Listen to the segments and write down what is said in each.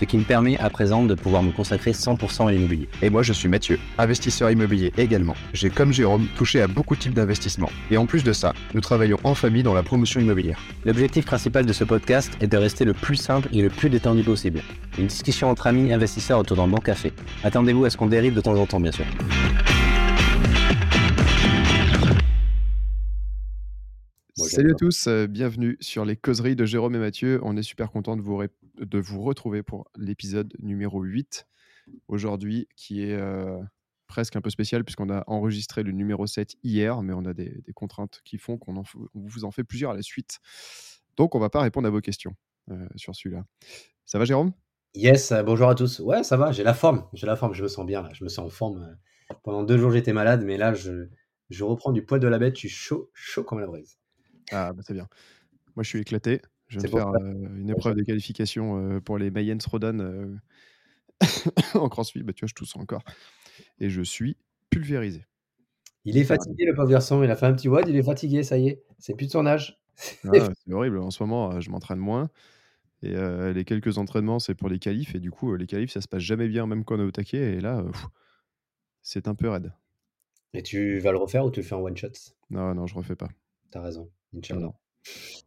ce qui me permet à présent de pouvoir me consacrer 100% à l'immobilier. Et moi, je suis Mathieu, investisseur immobilier également. J'ai, comme Jérôme, touché à beaucoup de types d'investissements. Et en plus de ça, nous travaillons en famille dans la promotion immobilière. L'objectif principal de ce podcast est de rester le plus simple et le plus détendu possible. Une discussion entre amis investisseurs autour d'un bon café. Attendez-vous à ce qu'on dérive de temps en temps, bien sûr. Salut à tous, euh, bienvenue sur les causeries de Jérôme et Mathieu. On est super content de vous, de vous retrouver pour l'épisode numéro 8 aujourd'hui, qui est euh, presque un peu spécial puisqu'on a enregistré le numéro 7 hier, mais on a des, contraintes qui font qu'on vous en fait plusieurs à la suite. Donc on va pas répondre à vos questions euh, sur celui-là. Ça va Jérôme? Yes, bonjour à tous. Ouais, ça va, j'ai la forme, j'ai la forme, je me sens bien là, je me sens en forme. Pendant deux jours j'étais malade, mais là je, je reprends du poil de la bête, je suis chaud, chaud comme la braise. Ah, bah, c'est bien. Moi, je suis éclaté. Je viens de faire une épreuve de qualification pour les Mayens Rodan en crossfit. Bah, tu vois, je tousse encore. Et je suis pulvérisé. Il est fatigué, le pauvre garçon. Il a fait un petit WOD, il est fatigué, ça y est. C'est plus de son âge. Ah, c'est horrible. En ce moment, je m'entraîne moins. Et les quelques entraînements, c'est pour les qualifs. Et du coup, les qualifs, ça se passe jamais bien, même quand on est au taquet. Et là, c'est un peu raide. Et tu vas le refaire ou tu le fais en one shot Non, non, je refais pas. T'as raison. Inch'Allah.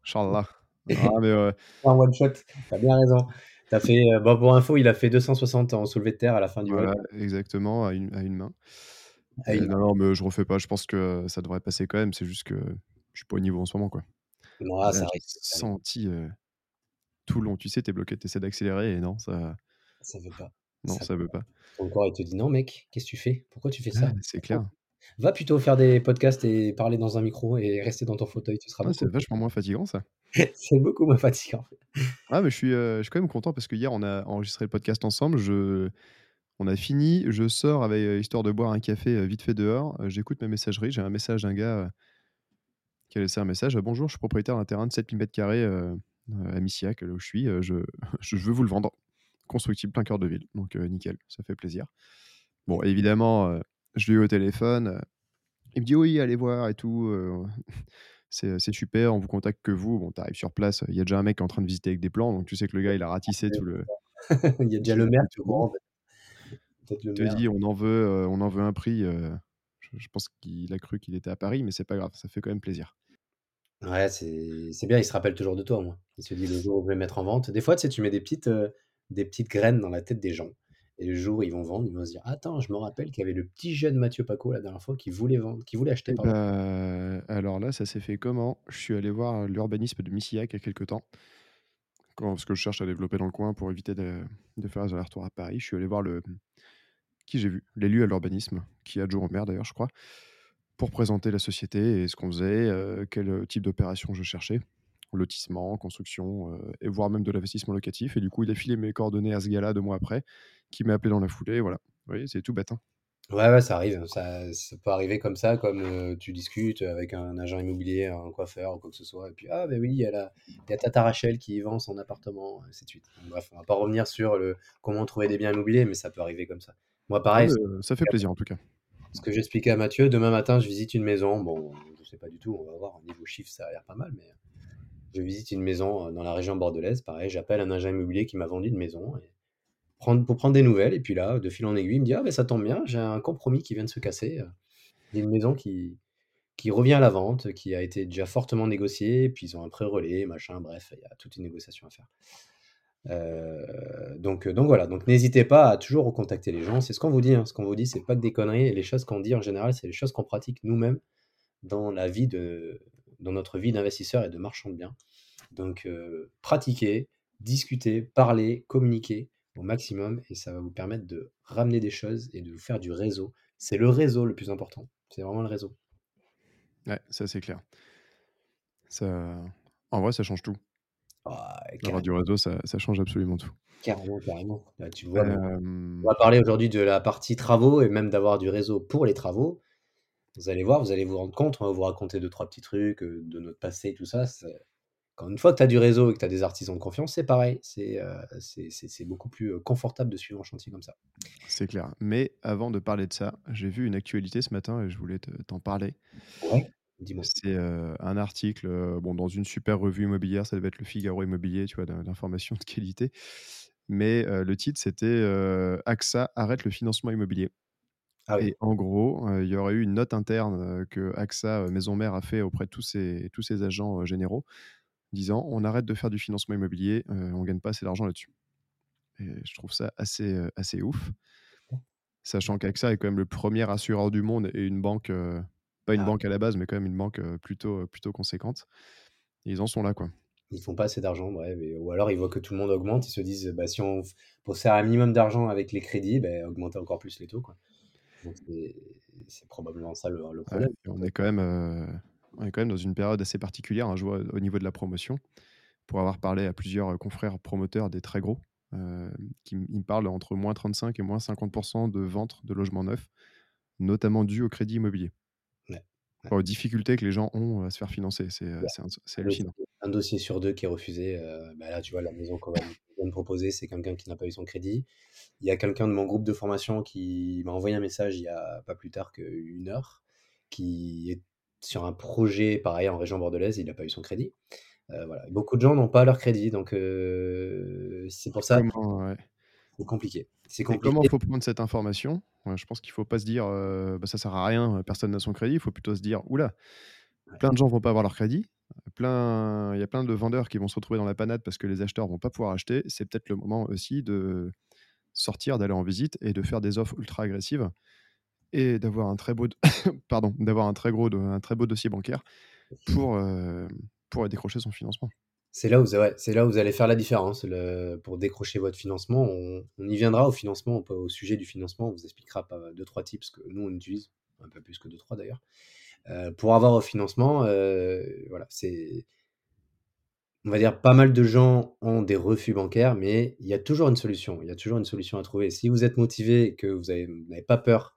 Inch'Allah. Ah, mais En one shot, t'as bien raison. As fait, euh, bon, pour info, il a fait 260 en soulevé de terre à la fin du voilà, exactement, à une, à une main. non, mais je refais pas. Je pense que ça devrait passer quand même. C'est juste que je suis pas au niveau en ce moment, quoi. Non, ça senti tout long. Tu sais, t'es bloqué, t'essaies d'accélérer et non, ça. Ça veut pas. Non, ça, veut pas. Ton corps, il te dit non, mec, qu'est-ce que tu fais? Pourquoi tu fais ça? C'est clair. Va plutôt faire des podcasts et parler dans un micro et rester dans ton fauteuil, tu seras ah, c'est vachement moins fatigant ça. c'est beaucoup moins fatigant. Ah mais je suis, je suis quand même content parce que hier on a enregistré le podcast ensemble, je on a fini, je sors avec histoire de boire un café vite fait dehors, j'écoute ma messagerie, j'ai un message d'un gars qui a laissé un message «Bonjour, je suis propriétaire d'un terrain de 7000 m2 à Missiac, là où je suis, je je veux vous le vendre. Constructible, plein cœur de ville». Donc nickel, ça fait plaisir. Bon évidemment, je l'ai eu au téléphone. Il me dit oui, allez voir et tout. c'est super, on vous contacte que vous. Bon, tu arrives sur place, il y a déjà un mec qui est en train de visiter avec des plans, donc tu sais que le gars, il a ratissé tout le. il y a déjà le maire, tu Il te dit on en veut, on en veut un prix. je, pense qu'il a cru qu'il était à Paris, mais c'est pas grave, ça fait quand même plaisir. Ouais, c'est bien, il se rappelle toujours de toi, moi. Il se dit le jour où je vais mettre en vente. Des fois, tu sais, tu mets des petites, des petites graines dans la tête des gens. Et le jour où ils vont vendre, ils vont se dire Attends, je me rappelle qu'il y avait le petit jeune Mathieu Paco la dernière fois qui voulait vendre, qui voulait acheter. Bah, alors là, ça s'est fait comment? Je suis allé voir l'urbanisme de Missillac il y a quelques temps. parce que je cherche à développer dans le coin pour éviter de, faire des allers-retours à Paris. Je suis allé voir le. Qui j'ai vu? L'élu à l'urbanisme, qui est adjoint au maire d'ailleurs, je crois, pour présenter la société et ce qu'on faisait, euh, quel type d'opération je cherchais lotissement, construction, et voire même de l'investissement locatif. Et du coup, il a filé mes coordonnées à ce gars-là deux mois après, qui m'a appelé dans la foulée. Voilà. Vous voyez, c'est tout bête. Hein. Ouais, ouais, ça arrive. Ça, peut arriver comme ça, comme tu discutes avec un agent immobilier, un coiffeur ou quoi que ce soit. Et puis, ah, ben oui, il y, a il y a Tata Rachel qui vend son appartement, et ainsi de suite. bref, on va pas revenir sur le comment trouver des biens immobiliers, mais ça peut arriver comme ça. Moi, ah, pareil. ça fait plaisir en tout cas. Ce que j'expliquais à Mathieu, demain matin, je visite une maison. Bon, je sais pas du tout, on va voir. Au niveau chiffre, ça a l'air pas mal, mais je visite une maison dans la région bordelaise. Pareil, j'appelle un agent immobilier qui m'a vendu une maison et prendre, pour prendre des nouvelles. Et puis là, de fil en aiguille, il me dit Ah, ben ça tombe bien, j'ai un compromis qui vient de se casser. Il y a une maison qui, qui revient à la vente, qui a été déjà fortement négociée. Puis ils ont un pré-relais, machin, bref, il y a toute une négociation à faire. donc, donc voilà, donc n'hésitez pas à toujours recontacter les gens. C'est ce qu'on vous dit. Hein. Ce qu'on vous dit, c'est pas que des conneries. Et les choses qu'on dit en général, c'est les choses qu'on pratique nous-mêmes dans la vie de, dans notre vie d'investisseur et de marchand de biens. Donc, euh, pratiquez, discutez, parlez, communiquez au maximum et ça va vous permettre de ramener des choses et de vous faire du réseau. C'est le réseau le plus important. C'est vraiment le réseau. Ouais, ça c'est clair. Ça... En vrai, ça change tout. Avoir du carrément. réseau, ça ça change absolument tout. Carrément, carrément. Bah, tu vois, on va parler aujourd'hui de la partie travaux et même d'avoir du réseau pour les travaux. Vous allez voir, vous allez vous rendre compte, on va vous raconter 2-3 petits trucs, heu, de notre passé et tout ça, quand une fois que tu as du réseau et que tu as des artisans de confiance, c'est pareil. C'est, c'est beaucoup plus, heu, confortable de suivre un chantier comme ça. C'est clair. Mais avant de parler de ça, j'ai vu une actualité ce matin et je voulais te t'en parler. Ouais. C'est, heu, un article, bon, dans une super revue immobilière, ça devait être Le Figaro Immobilier, tu vois, d'in d'information de qualité. Mais, le titre, c'était, «AXA arrête le financement immobilier» Ah oui. et en gros, il y aurait eu une note interne, que AXA, maison mère, a fait auprès de tous ses tous ses agents, généraux, disant: «On arrête de faire du financement immobilier, heu, on gagne pas assez d'argent là-dessus» et je trouve ça assez, heu, assez ouf. Sachant qu'AXA est quand même le 1er assureur du monde et une banque, heu, pas une Ah. banque à la base, mais quand même une banque, plutôt, plutôt conséquente. Ils en sont là, quoi. Ils font pas assez d'argent, bref et ou alors ils voient que tout le monde augmente, ils se disent: «Bah, si on pour faire un minimum d'argent avec les crédits, beh, augmenter encore plus les taux, quoi». Donc c'est probablement ça le problème. on est quand même, on est quand même dans une période assez particulière, hein. Je vois au niveau de la promotion, pour avoir parlé à plusieurs, heu, confrères promoteurs des très gros, hem, qui ils me parlent entre -35 et -50 % de ventes de logements neufs, notamment dû au crédit immobilier. Ouais, ouais. Enfin, aux difficultés que les gens ont à se faire financer, c'est, Ouais. hallucinant. un dossier sur 2 qui est refusé, bah, là, tu vois, la maison qu'on vient me proposer, c'est quelqu'un qui n'a pas eu son crédit. Il y a quelqu'un de mon groupe de formation qui m'a envoyé un message il y a pas plus tard qu'1 heure, qui est sur un projet pareil en région bordelaise, il a pas eu son crédit. Heu, voilà, beaucoup de gens n'ont pas leur crédit donc heu, c'est pour ça ouais. c'est compliqué. C'est Et comment compliqué. faut prendre cette information? Je pense qu'il faut pas se dire, heu: «Bah, ça sert à rien, heu, personne n'a son crédit». Il faut plutôt se dire: «Ouh là, Ouais. plein de gens vont pas avoir leur crédit, plein il y a plein de vendeurs qui vont se retrouver dans la panade parce que les acheteurs vont pas pouvoir acheter». C'est peut-être le moment aussi de sortir, d'aller en visite et de faire des offres ultra agressives et d'avoir un très beau pardon, d'avoir un très gros un très beau dossier bancaire pour, hem, pour, décrocher son financement. C'est là où c'est là où vous allez faire la différence, pour décrocher votre financement. On y viendra au financement, au sujet du financement, on vous expliquera pas 2-3 tips que nous on utilise, un peu plus que 2-3 d'ailleurs. Heu, pour avoir au financement, heu, voilà, c'est on va dire pas mal de gens ont des refus bancaires, mais il y a toujours une solution. Il y a toujours une solution à trouver. Si vous êtes motivé que vous avez vous n'avez pas peur,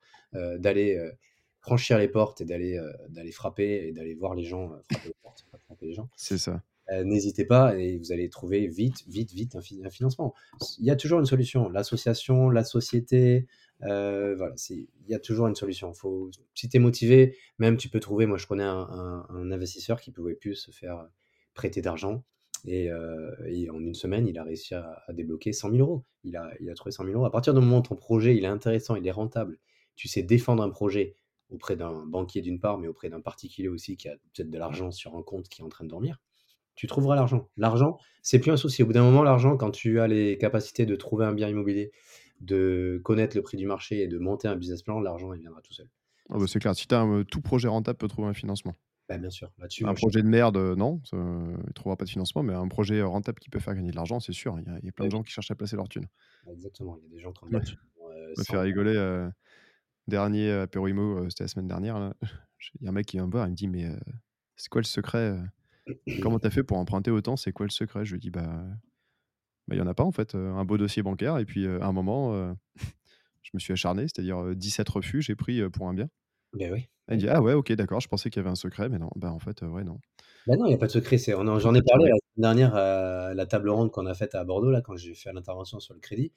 d'aller, heu, franchir les portes et d'aller, heu, d'aller frapper et d'aller voir les gens, frapper aux portes, pas frapper les gens, C'est ça. n'hésitez pas et vous allez trouver vite, vite, vite un fi un financement. Il y a toujours une solution. L'association, la société, heu, voilà, c'est il y a toujours une solution. Faut si tu es motivé, même tu peux trouver moi je connais un un un investisseur qui pouvait plus se faire prêter d'argent et en 1 semaine, il a réussi à à débloquer 100 000 €. Il a il a trouvé 100 000 €. À partir du moment où ton projet, il est intéressant, il est rentable, tu sais défendre un projet auprès d'un banquier d'une part, mais auprès d'un particulier aussi qui a peut-être de l'argent sur un compte qui est en train de dormir, tu trouveras l'argent. L'argent, c'est plus un souci. Au bout d'un moment, l'argent, quand tu as les capacités de trouver un bien immobilier, de connaître le prix du marché et de monter un business plan, l'argent, il viendra tout seul. Ah bah, C'est clair, si tu as un, heu, tout projet rentable peut trouver un financement. Bah, bien sûr, Un je projet de merde, heu, non, il trouvera pas de financement, mais un projet, heu, rentable qui peut faire gagner de l'argent, c'est sûr, il y a il y a plein de gens qui cherchent à placer leur thune. Exactement, il y a des gens qui ont de Ouais. me sans fait rigoler, dernier apéro IMO, heu, c'était la semaine dernière il y a un mec qui vient me voir, il me dit: «Mais, heu, c'est quoi le secret? Comment tu as fait pour emprunter autant? C'est quoi le secret?» je lui dis: «Bah bah, il y en a pas en fait, un beau dossier bancaire et puis, à un moment, je me suis acharné, c'est-à-dire, heu, 17 refus, j'ai pris, pour un bien». Beh, oui, oui. dit: «Ah ouais, OK, d'accord, je pensais qu'il y avait un secret, mais non». Bah, en fait, ouais, non. Bah, non, il y a pas de secret, j'en ai parlé la semaine dernière à la table ronde qu'on a faite à Bordeaux là, quand j'ai fait l'intervention sur le crédit.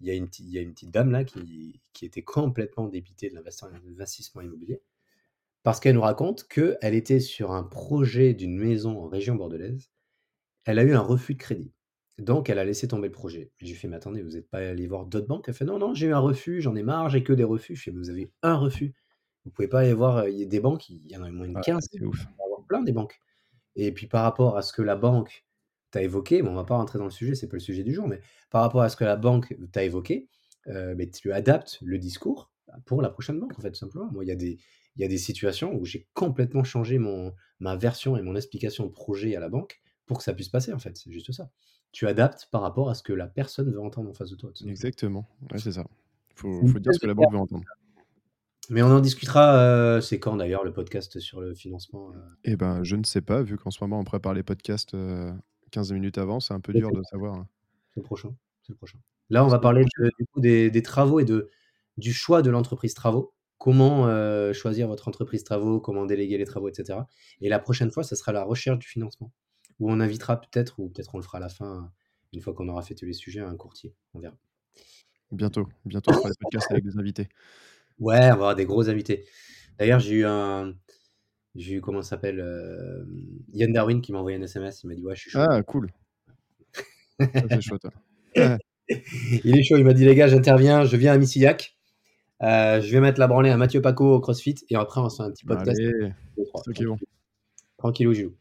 Il y a une petite il y a une petite dame là qui qui était complètement débitée de l'investissement immobilier. Parce qu'elle nous raconte qu'elle était sur un projet d'une maison en région bordelaise. Elle a eu un refus de crédit. Donc elle a laissé tomber le projet. Je lui fais: «Mais attendez, vous êtes pas allés voir d'autres banques?» elle fait: «Non, non, j'ai eu un refus, j'en ai marre, j'ai que des refus». Je fais: «Mais vous avez 1 refus? Vous pouvez pas aller voir, heu, il y a des banques, il y en a au moins une Ouais, quinzaine, c'est ouf. avoir plein des banques». Et puis par rapport à ce que la banque t'a évoqué, bon on va pas rentrer dans le sujet, c'est pas le sujet du jour, mais par rapport à ce que la banque t'a évoqué, heu, beh, tu adaptes le discours, pour la prochaine banque en fait, tout simplement. Moi, il y a des il y a des situations où j'ai complètement changé mon ma version et mon explication de projet à la banque pour que ça puisse passer en fait, c'est juste ça. Tu adaptes par rapport à ce que la personne veut entendre en face de toi. Exactement, ouais, c'est ça. Faut une faut dire ce que la banque veut entendre. mais on en discutera, heu, c'est quand d'ailleurs le podcast sur le financement, heu? Et ben, je ne sais pas, vu qu'en ce moment on prépare les podcasts, heu, 15 minutes avant, c'est un peu dur de savoir, hein. C'est le prochain, c'est le prochain. Là, on va parler de du coup des des travaux et de du choix de l'entreprise travaux. Comment, heu, choisir votre entreprise travaux, comment déléguer les travaux et cetera et la prochaine fois, ça sera la recherche du financement où on invitera peut-être ou peut-être on le fera à la fin, une fois qu'on aura fait tous les sujets, un courtier, on verra. Bientôt, bientôt, on fera des podcasts avec des invités. Ouais, on va avoir des gros invités. D'ailleurs, j'ai eu un j'ai eu comment ça s'appelle? Hem, Yann Darwin qui m'a envoyé un SMS, il m'a dit: «Ouais, je suis chaud». Ah cool. C'est ouais. Il est chaud, il m'a dit: «Les gars, j'interviens, je viens à Missillac, heu, je vais mettre la branlée à Mathieu Paco au CrossFit et après on se fait un petit podcast Allez, tous les 3, c'est toi qui es bon. tranquillou gilou».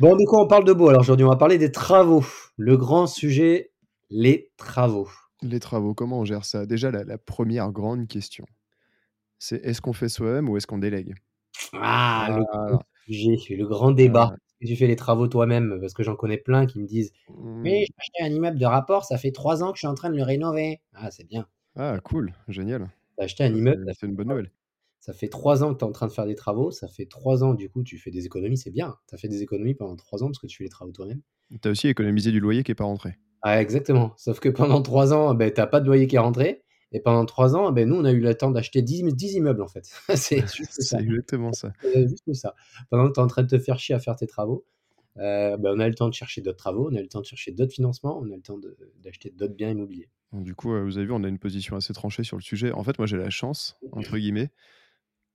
Bon, de quoi on parle de beau? Alors aujourd'hui? On va parler des travaux. Le grand sujet, les travaux. Les travaux, comment on gère ça? Déjà, la la 1re grande question, c'est est-ce qu'on fait soi-même ou est-ce qu'on délègue? Ah, le sujet, le grand débat. Voilà. Est-ce que tu fais les travaux toi-même? Parce que j'en connais plein qui me disent: «Oui, Mmh. j'ai acheté un immeuble de rapport, ça fait 3 ans que je suis en train de le rénover». Ah, c'est bien. Ah cool, génial. Tu as acheté un Ça, immeuble, c'est ça c'est fait une bonne 3 nouvelle. ça fait 3 ans que tu es en train de faire des travaux, ça fait 3 ans, du coup, tu fais des économies, c'est bien. Tu as fait des économies pendant 3 ans parce que tu fais les travaux toi-même. Tu as aussi économisé du loyer qui est pas rentré. Ah exactement, sauf que pendant 3 ans, beh, tu as pas de loyer qui est rentré et pendant 3 ans, beh, nous, on a eu le temps d'acheter 10 im 10 immeubles, en fait. C'est juste ça. C'est exactement ça. C'est juste ça. Pendant que tu es en train de te faire chier à faire tes travaux, heu, bah, on a eu le temps de chercher d'autres travaux, on a eu le temps de chercher d'autres financements, on a eu le temps d'acheter d'autres biens immobiliers. Du coup, vous avez vu, on a une position assez tranchée sur le sujet. En fait, moi, j'ai la «chance» entre guillemets,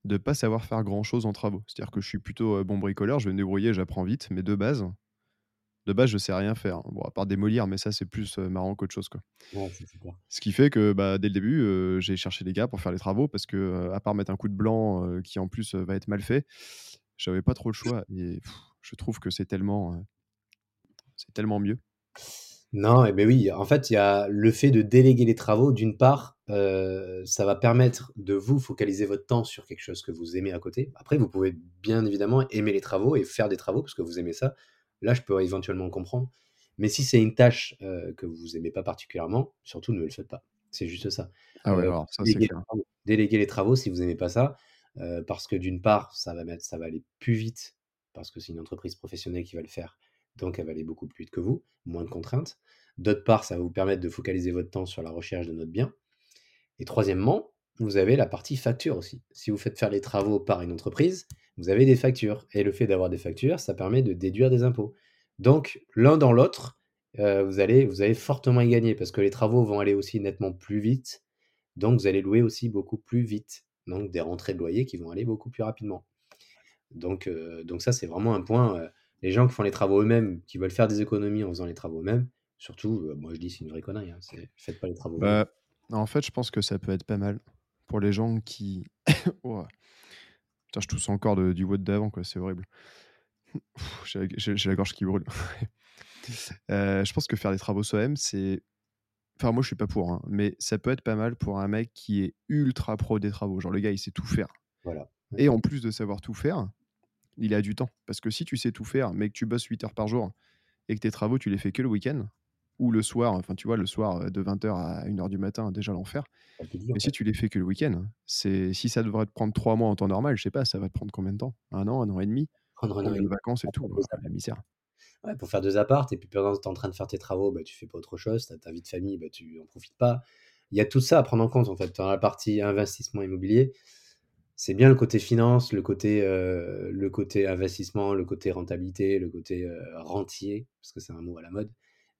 de pas savoir faire grand chose en travaux. C'est-à-dire que je suis plutôt, heu, bon bricoleur, je vais me débrouiller, j'apprends vite, mais de base de base, je sais rien faire. Bon, à part démolir, mais ça, c'est plus, heu, marrant qu'autre chose, quoi. Ouais, c'est super. Ce qui fait que, bah, dès le début, heu, j'ai cherché des gars pour faire les travaux parce que, heu, à part mettre un coup de blanc, qui en plus, va être mal fait, j'avais pas trop le choix et je trouve que c'est tellement, c'est tellement mieux. Non et beh, oui, en fait, il y a le fait de déléguer les travaux, d'une part, ça va permettre de vous focaliser votre temps sur quelque chose que vous aimez à côté. Après, vous pouvez bien évidemment aimer les travaux et faire des travaux parce que vous aimez ça. Là, je peux éventuellement comprendre. Mais si c'est une tâche, heu, que vous aimez pas particulièrement, surtout ne le faites pas. C'est juste ça. Ah ouais, Heu, alors ça, c'est déléguer les travaux déléguer les travaux si vous aimez pas ça, heu, parce que d'une part, ça va mettre ça va aller plus vite parce que c'est une entreprise professionnelle qui va le faire, donc elle va aller beaucoup plus vite que vous, moins de contraintes. D'autre part, ça va vous permettre de focaliser votre temps sur la recherche de notre bien et troisièmement, vous avez la partie facture aussi. Si vous faites faire les travaux par une entreprise, vous avez des factures et le fait d'avoir des factures, ça permet de déduire des impôts. Donc l'un dans l'autre, heu, vous allez vous allez fortement y gagner parce que les travaux vont aller aussi nettement plus vite, donc vous allez louer aussi beaucoup plus vite. Donc des rentrées de loyer qui vont aller beaucoup plus rapidement. Donc heu, donc ça, c'est vraiment un point, heu, les gens qui font les travaux eux-mêmes, qui veulent faire des économies en faisant les travaux eux-mêmes, surtout, moi je dis: «C'est une vraie connerie, hein», faites pas les travaux. Bah, en fait, je pense que ça peut être pas mal pour les gens qui ouah, putain, je tousse encore de du WOD d'avant, quoi, c'est horrible. J'ai la gorge qui brûle. Heu, je pense que faire les travaux soi-même, c'est enfin, moi, je suis pas pour, hein, mais ça peut être pas mal pour un mec qui est ultra pro des travaux. Genre le gars, il sait tout faire Voilà, et en plus de savoir tout faire, il a du temps. Parce que si tu sais tout faire, mais que tu bosses 8 heures par jour et que tes travaux, tu les fais que le week-end ou le soir, enfin, tu vois, le soir, heu, de 20:00 à 01:00 du matin, déjà l'enfer. En Mais si tu les fais que le week-end, c'est si ça devrait te prendre 3 mois en temps normal, je sais pas, ça va te prendre combien de temps? 1 an, 1 an et demi? Prendre 1 an et demi vacances et tout? faire 2 la misère. Ouais, pour faire 2 apparts et puis pendant que tu es en train de faire tes travaux, bah, tu fais pas autre chose, tu as ta vie de famille, bah, tu en profites pas. Il y a tout ça à prendre en compte, en fait, dans la partie investissement immobilier. C'est bien le côté finance, le côté, heu, le côté investissement, le côté rentabilité, le côté, heu, rentier, parce que c'est un mot à la mode.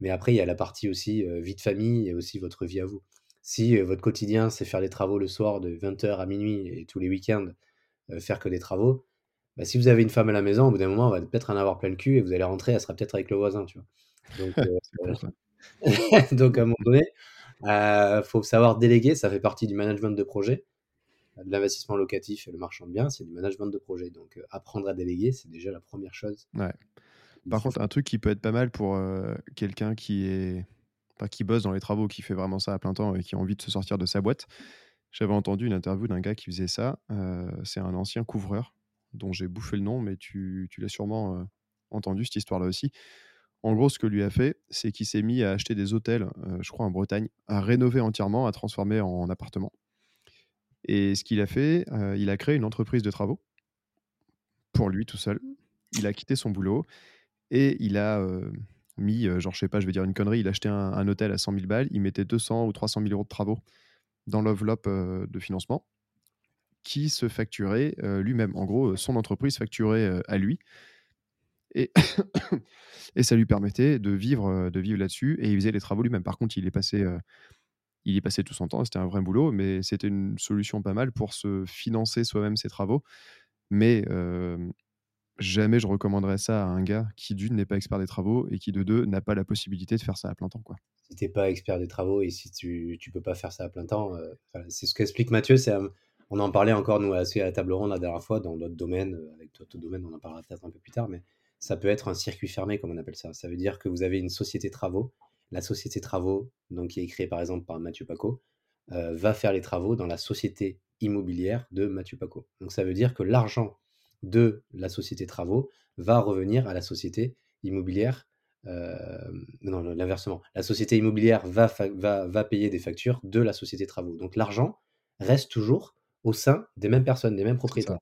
Mais après, il y a la partie aussi, vie de famille et aussi votre vie à vous. Si, votre quotidien, c'est faire des travaux le soir de 20:00 à 00:00 et tous les week-ends, faire que des travaux, bah, si vous avez une femme à la maison, au bout d'un moment, elle va peut-être en avoir plein le cul et vous allez rentrer, elle sera peut-être avec le voisin, tu vois? Donc donc à un moment donné, heu, faut savoir déléguer, ça fait partie du management de projet. De l'investissement locatif et le marchand de biens, c'est du management de projet. Donc apprendre à déléguer, c'est déjà la 1re chose Ouais. Par contre, un truc qui peut être pas mal pour, heu, quelqu'un qui est qui bosse dans les travaux, qui fait vraiment ça à plein temps et qui a envie de se sortir de sa boîte. J'avais entendu une interview d'un gars qui faisait ça, heu, c'est un ancien couvreur dont j'ai bouffé le nom, mais tu l'as sûrement, heu, entendu cette histoire-là aussi. En gros, ce que lui a fait, c'est qu'il s'est mis à acheter des hôtels, je crois en Bretagne, à rénover entièrement, à transformer en appartements et ce qu'il a fait, il a créé une entreprise de travaux pour lui tout seul. Il a quitté son boulot et il a, heu, mis, heu, genre, je sais pas, je vais dire une connerie, il achetait un un hôtel à 100 000 balles, il mettait 200 ou 300 000 € de travaux dans l'enveloppe, heu, de financement qui se facturait, lui-même. En gros, son entreprise facturait, à lui et et ça lui permettait de vivre, de vivre là-dessus et il faisait les travaux lui-même. Par contre, il passait, heu, il y passait tout son temps, c'était un vrai boulot, mais c'était une solution pas mal pour se financer soi-même ses travaux. Mais, jamais je recommanderais ça à un gars qui d'1 n'est pas expert des travaux et qui de 2 n'a pas la possibilité de faire ça à plein temps, quoi. Si tu es pas expert des travaux et si tu tu peux pas faire ça à plein temps, enfin, c'est ce qu'explique Mathieu, c'est, hem, on en parlait encore nous assis à la table ronde la dernière fois dans d'autres domaines, heu, avec d'autres domaines, on en parlera peut-être un peu plus tard, mais ça peut être un circuit fermé comme on appelle ça. Ça veut dire que vous avez une société travaux. La société travaux, donc qui est créée par exemple par Mathieu heu, va faire les travaux dans la société immobilière de Mathieu Pacaud. Donc ça veut dire que l'argent de la société travaux va revenir à la société immobilière, hem, non, l'inversement. La société immobilière va va va payer des factures de la société travaux. Donc l'argent reste toujours au sein des mêmes personnes, des mêmes propriétaires.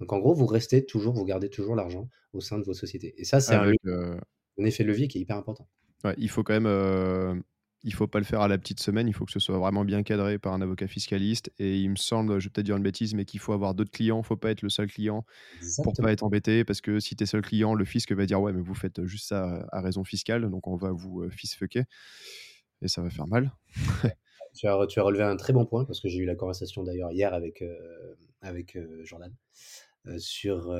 Donc en gros, vous restez toujours vous gardez toujours l'argent au sein de vos sociétés et ça, c'est un heu un effet levier qui est hyper important. Ouais, il faut quand même, heu, il faut pas le faire à la petite semaine, il faut que ce soit vraiment bien cadré par un avocat fiscaliste et il me semble, je vais peut-être dire une bêtise, mais qu'il faut avoir d'autres clients. Faut pas être le seul client pour Exactement. pas être embêté parce que si tu es seul client, le fisc va dire: «Ouais, mais vous faites juste ça à raison fiscale, donc on va vous, heu, fisfucker» et ça va faire mal. Tu as relevé un très bon point parce que j'ai eu la conversation d'ailleurs hier avec, heu, avec, heu, Jordan, sur,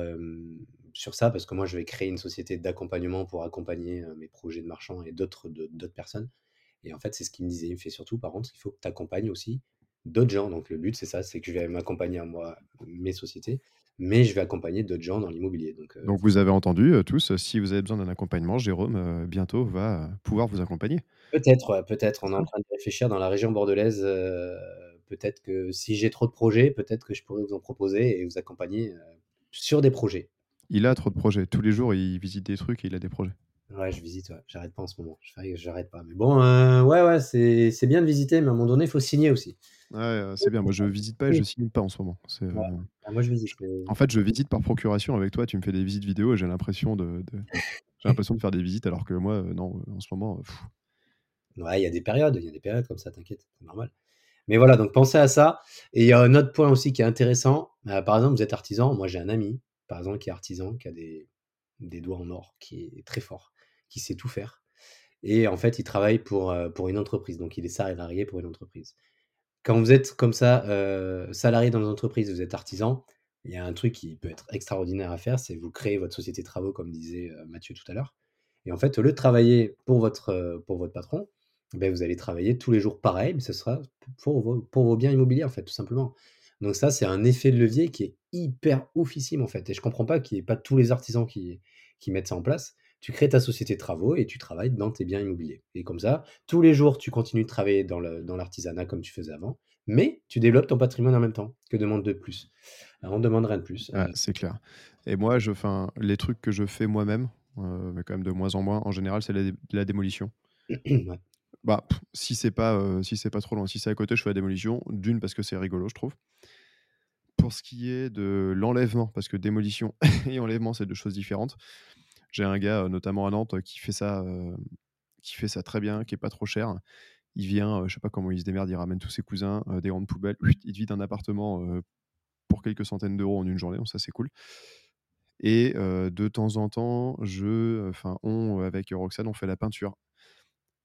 sur ça parce que moi je vais créer une société d'accompagnement pour accompagner, mes projets de marchand et d'autres d'autres personnes et en fait, c'est ce qu'il me disait. Il me fait: «Surtout par contre, il faut que tu accompagnes aussi d'autres gens». Donc le but, c'est ça, c'est que je vais m'accompagner à moi, mes sociétés, mais je vais accompagner d'autres gens dans l'immobilier donc Donc vous avez entendu, heu, tous, si vous avez besoin d'un accompagnement, Jérôme, bientôt va pouvoir vous accompagner. Peut-être, ouais, peut-être. On est en train de réfléchir dans la région bordelaise, peut-être que si j'ai trop de projets, peut-être que je pourrais vous en proposer et vous accompagner, sur des projets. Il a trop de projets. Tous les jours, il visite des trucs et il a des projets. Ouais, je visite, ouais. J'arrête pas en ce moment. Je j'arrête pas. Mais bon, heu, ouais, ouais, c'est c'est bien de visiter, mais à un moment donné, il faut signer aussi. Ouais, heu, c'est bien. Moi, je visite pas et je signe pas en ce moment. Ouais. heu, Ah moi, je visite, en fait, je visite par procuration avec toi. Tu me fais des visites vidéo et j'ai l'impression de de j'ai l'impression de faire des visites alors que moi, non, en ce moment, Ouais, il y a des périodes, il y a des périodes comme ça, t'inquiète, c'est normal. Mais voilà, donc pensez à ça et il y a un autre point aussi qui est intéressant. Par exemple, vous êtes artisan. Moi, j'ai un ami, par exemple, qui est artisan, qui a des des doigts en or, qui est très fort, qui sait tout faire et en fait, il travaille pour, heu, pour une entreprise. Donc il est salarié pour une entreprise. Quand vous êtes comme ça, heu, salarié dans une entreprise, vous êtes artisan, il y a un truc qui peut être extraordinaire à faire, c'est vous créez votre société de travaux comme disait, heu, Mathieu tout à l'heure et en fait, au lieu de travailler pour votre, pour votre patron, beh, vous allez travailler tous les jours pareil, mais ce sera pour vos pour vos biens immobiliers, en fait, tout simplement. Donc ça, c'est un effet de levier qui est hyper oufissime, en fait et je comprends pas qu'il y ait pas tous les artisans qui qui mettent ça en place. Tu crées ta société de travaux et tu travailles dans tes biens immobiliers et comme ça, tous les jours, tu continues de travailler dans l'artisanat comme tu faisais avant, mais tu développes ton patrimoine en même temps. Que demander de plus? Heu, on demande rien de plus, Ouais, c'est clair et moi, je enfin, les trucs que je fais moi-même, heu, mais quand même de moins en moins, en général, c'est la dé la démolition. Ouais. Bah, si c'est pas, si c'est pas trop loin. Si c'est à côté, je fais la démolition. D'1 parce que c'est rigolo, je trouve. Pour ce qui est de l'enlèvement, parce que démolition et enlèvement, c'est 2 choses différentes. J'ai un gars, notamment à Nantes, qui fait ça, qui fait ça très bien, qui est pas trop cher. Il vient, je sais pas comment il se démerde, il ramène tous ses cousins, des grandes poubelles, il vide un appartement, pour quelques centaines d'euros en 1 journée, donc ça, c'est cool et de temps en temps, je enfin, on, avec Roxane, on fait la peinture.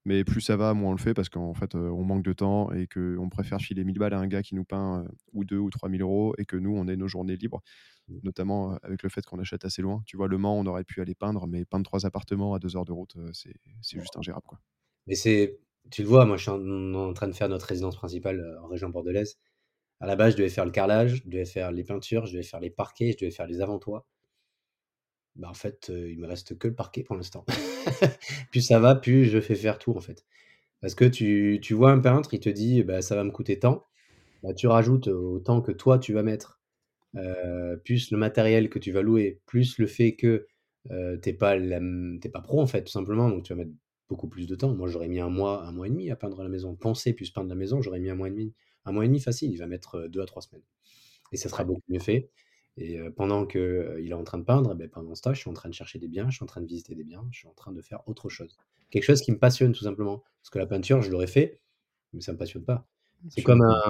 Mais plus ça va, moins on le fait parce qu'en fait, heu, on manque de temps et qu'on préfère filer 1 000 balles à un gars qui nous peint, heu, ou 2 ou 3 000 € et que nous, on ait nos journées libres. Mmh. Notamment, heu, avec le fait qu'on achète assez loin. Tu vois, Le Mans, on aurait pu aller peindre, mais peindre 3 appartements à 2 heures de route, c'est c'est juste ingérable, quoi. Mais c'est tu le vois, moi, je suis en en train de faire notre résidence principale, en région bordelaise. À la base, je devais faire le carrelage, je devais faire les peintures, je devais faire les parquets, je devais faire les avant-toits. Bah, en fait, il me reste que le parquet pour l'instant. Plus ça va, plus je fais faire tout, en fait. Parce que tu tu vois un peintre, il te dit: «Bah, ça va me coûter tant». Bah, tu rajoutes au temps que toi tu vas mettre, plus le matériel que tu vas louer, plus le fait que, heu, tu es pas la es pas pro, en fait, tout simplement, donc tu vas mettre beaucoup plus de temps. Moi, j'aurais mis 1 mois, 1 mois et demi à peindre la maison. Poncer plus peindre la maison, j'aurais mis 1 mois et demi. 1 mois et demi facile, il va mettre, heu, 2 à 3 semaines et ça sera beaucoup mieux fait et heu, pendant que, heu, il est en train de peindre, beh, pendant ce temps, je suis en train de chercher des biens, je suis en train de visiter des biens, je suis en train de faire autre chose. Quelque chose qui me passionne tout simplement. Parce que la peinture, je l'aurais fait, mais ça me passionne pas. C'est comme un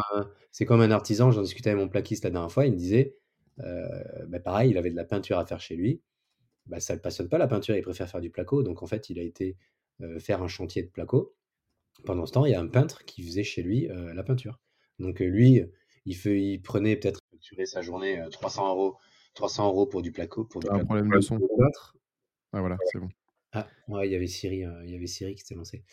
c'est comme un artisan, j'en discutais avec mon plaquiste la dernière fois, il me disait, bah, pareil, il avait de la peinture à faire chez lui, bah, ça le passionne pas la peinture, il préfère faire du placo, donc en fait, il a été, faire un chantier de placo. Pendant ce temps, il y a un peintre qui faisait chez lui, la peinture. Donc, lui, il fait il prenait peut-être facturait sa journée, heu, 300 €, 300 € pour du placo pour du un placo problème de son. peintre. Ah voilà, c'est bon. Ah, ouais, il y avait Siri, heu, il y avait Siri qui s'était lancée.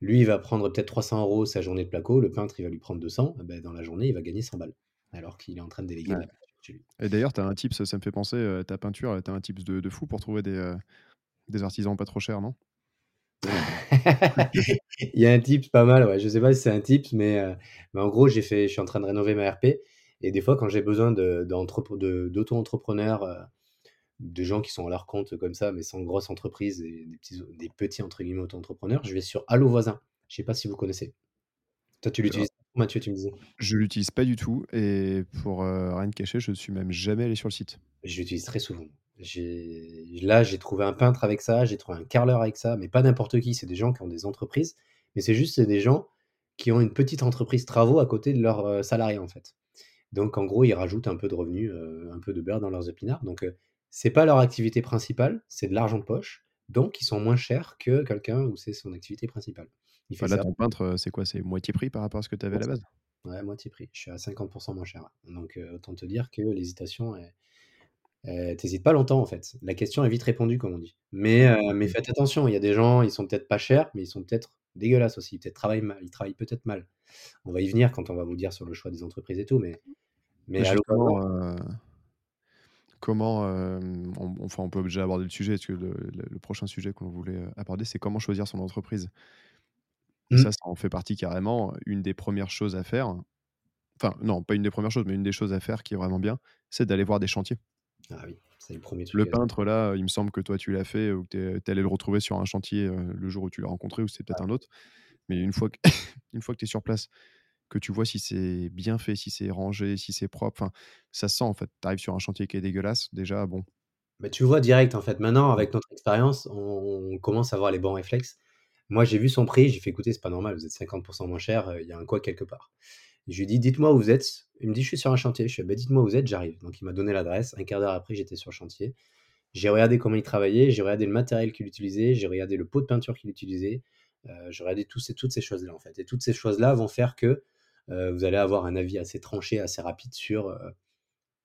Lui, il va prendre peut-être 300 € sa journée de placo, le peintre, il va lui prendre 200, et beh, dans la journée, il va gagner 100 balles, alors qu'il est en train de déléguer de Ouais. la peinture chez lui. Et d'ailleurs, tu as un tips, ça me fait penser, heu, ta peinture, tu as un tips de de fou pour trouver des, des artisans pas trop chers, non? Il y a un tips pas mal, ouais, je sais pas si c'est un tips, mais mais en gros, j'ai fait je suis en train de rénover ma RP et des fois, quand j'ai besoin de de d'auto-entrepreneurs, heu, de gens qui sont à leur compte comme ça, mais sans grosse entreprise et des petits des petits entre guillemets «auto-entrepreneurs», je vais sur Allo Voisin. Je sais pas si vous connaissez? Toi, tu l'utilises, Mathieu, tu me disais? je l'utilise pas du tout et pour, heu, rien te cacher, je suis même jamais allé sur le site. Je l'utilise très souvent. Là, j'ai trouvé un peintre avec ça, j'ai trouvé un carreleur avec ça, mais pas n'importe qui, c'est des gens qui ont des entreprises, mais c'est juste, des gens qui ont une petite entreprise travaux à côté de leurs, heu, salariés, en fait. Donc en gros, ils rajoutent un peu de revenus, heu, un peu de beurre dans leurs épinards. Donc heu, c'est pas leur activité principale, c'est de l'argent de poche, donc ils sont moins chers que quelqu'un où c'est son activité principale. Il fait là, ça ton peintre, heu, c'est quoi? C'est moitié prix par rapport à ce que tu avais à la base? ouais, moitié prix. Je suis à 50% moins cher. Donc autant te dire que l'hésitation est pas longtemps, en fait. La question est vite répondue, comme on dit. Mais mais faites attention, il y a des gens, ils sont peut-être pas chers, mais ils sont peut-être dégueulasses aussi. Peut-être travaillent mal ils travaillent peut-être mal. On va y venir quand on va vous dire sur le choix des entreprises et tout, mais mais à comment, hem, on enfin, on peut déjà aborder le sujet parce que le le le prochain sujet qu'on voulait, aborder, c'est comment choisir son entreprise? Mmh. ça, ça en fait partie carrément. Une des premières choses à faire, enfin, non, pas une des premières choses, mais une des choses à faire qui est vraiment bien, c'est d'aller voir des chantiers. Ah oui, c'est le premier truc Le peintre là, il me semble que toi tu l'as fait ou que tu es allé le retrouver sur un chantier, le jour où tu l'as rencontré ou c'était peut-être un autre. Mais une fois que une fois que tu es sur place, que tu vois si c'est bien fait, si c'est rangé, si c'est propre, ça se sent en fait. Tu arrives sur un chantier qui est dégueulasse, déjà bon, Bah, tu vois direct, en fait. Maintenant, avec notre expérience, on commence à avoir les bons réflexes. Moi, j'ai vu son prix, j'ai fait: «Écoutez, c'est pas normal, vous êtes 50% moins cher, heu, il y a un couac quelque part». Je lui ai dit: «Dites-moi où vous êtes». Il me dit: «Je suis sur un chantier». Je fais: «Bah, dites-moi où vous êtes, j'arrive». Donc il m'a donné l'adresse. Un quart d'heure après, j'étais sur le chantier. J'ai regardé comment il travaillait, j'ai regardé le matériel qu'il utilisait, j'ai regardé le pot de peinture qu'il utilisait, heu, j'ai regardé ces toutes ces choses-là, en fait et toutes ces choses-là vont faire que, vous allez avoir un avis assez tranché, assez rapide sur, heu,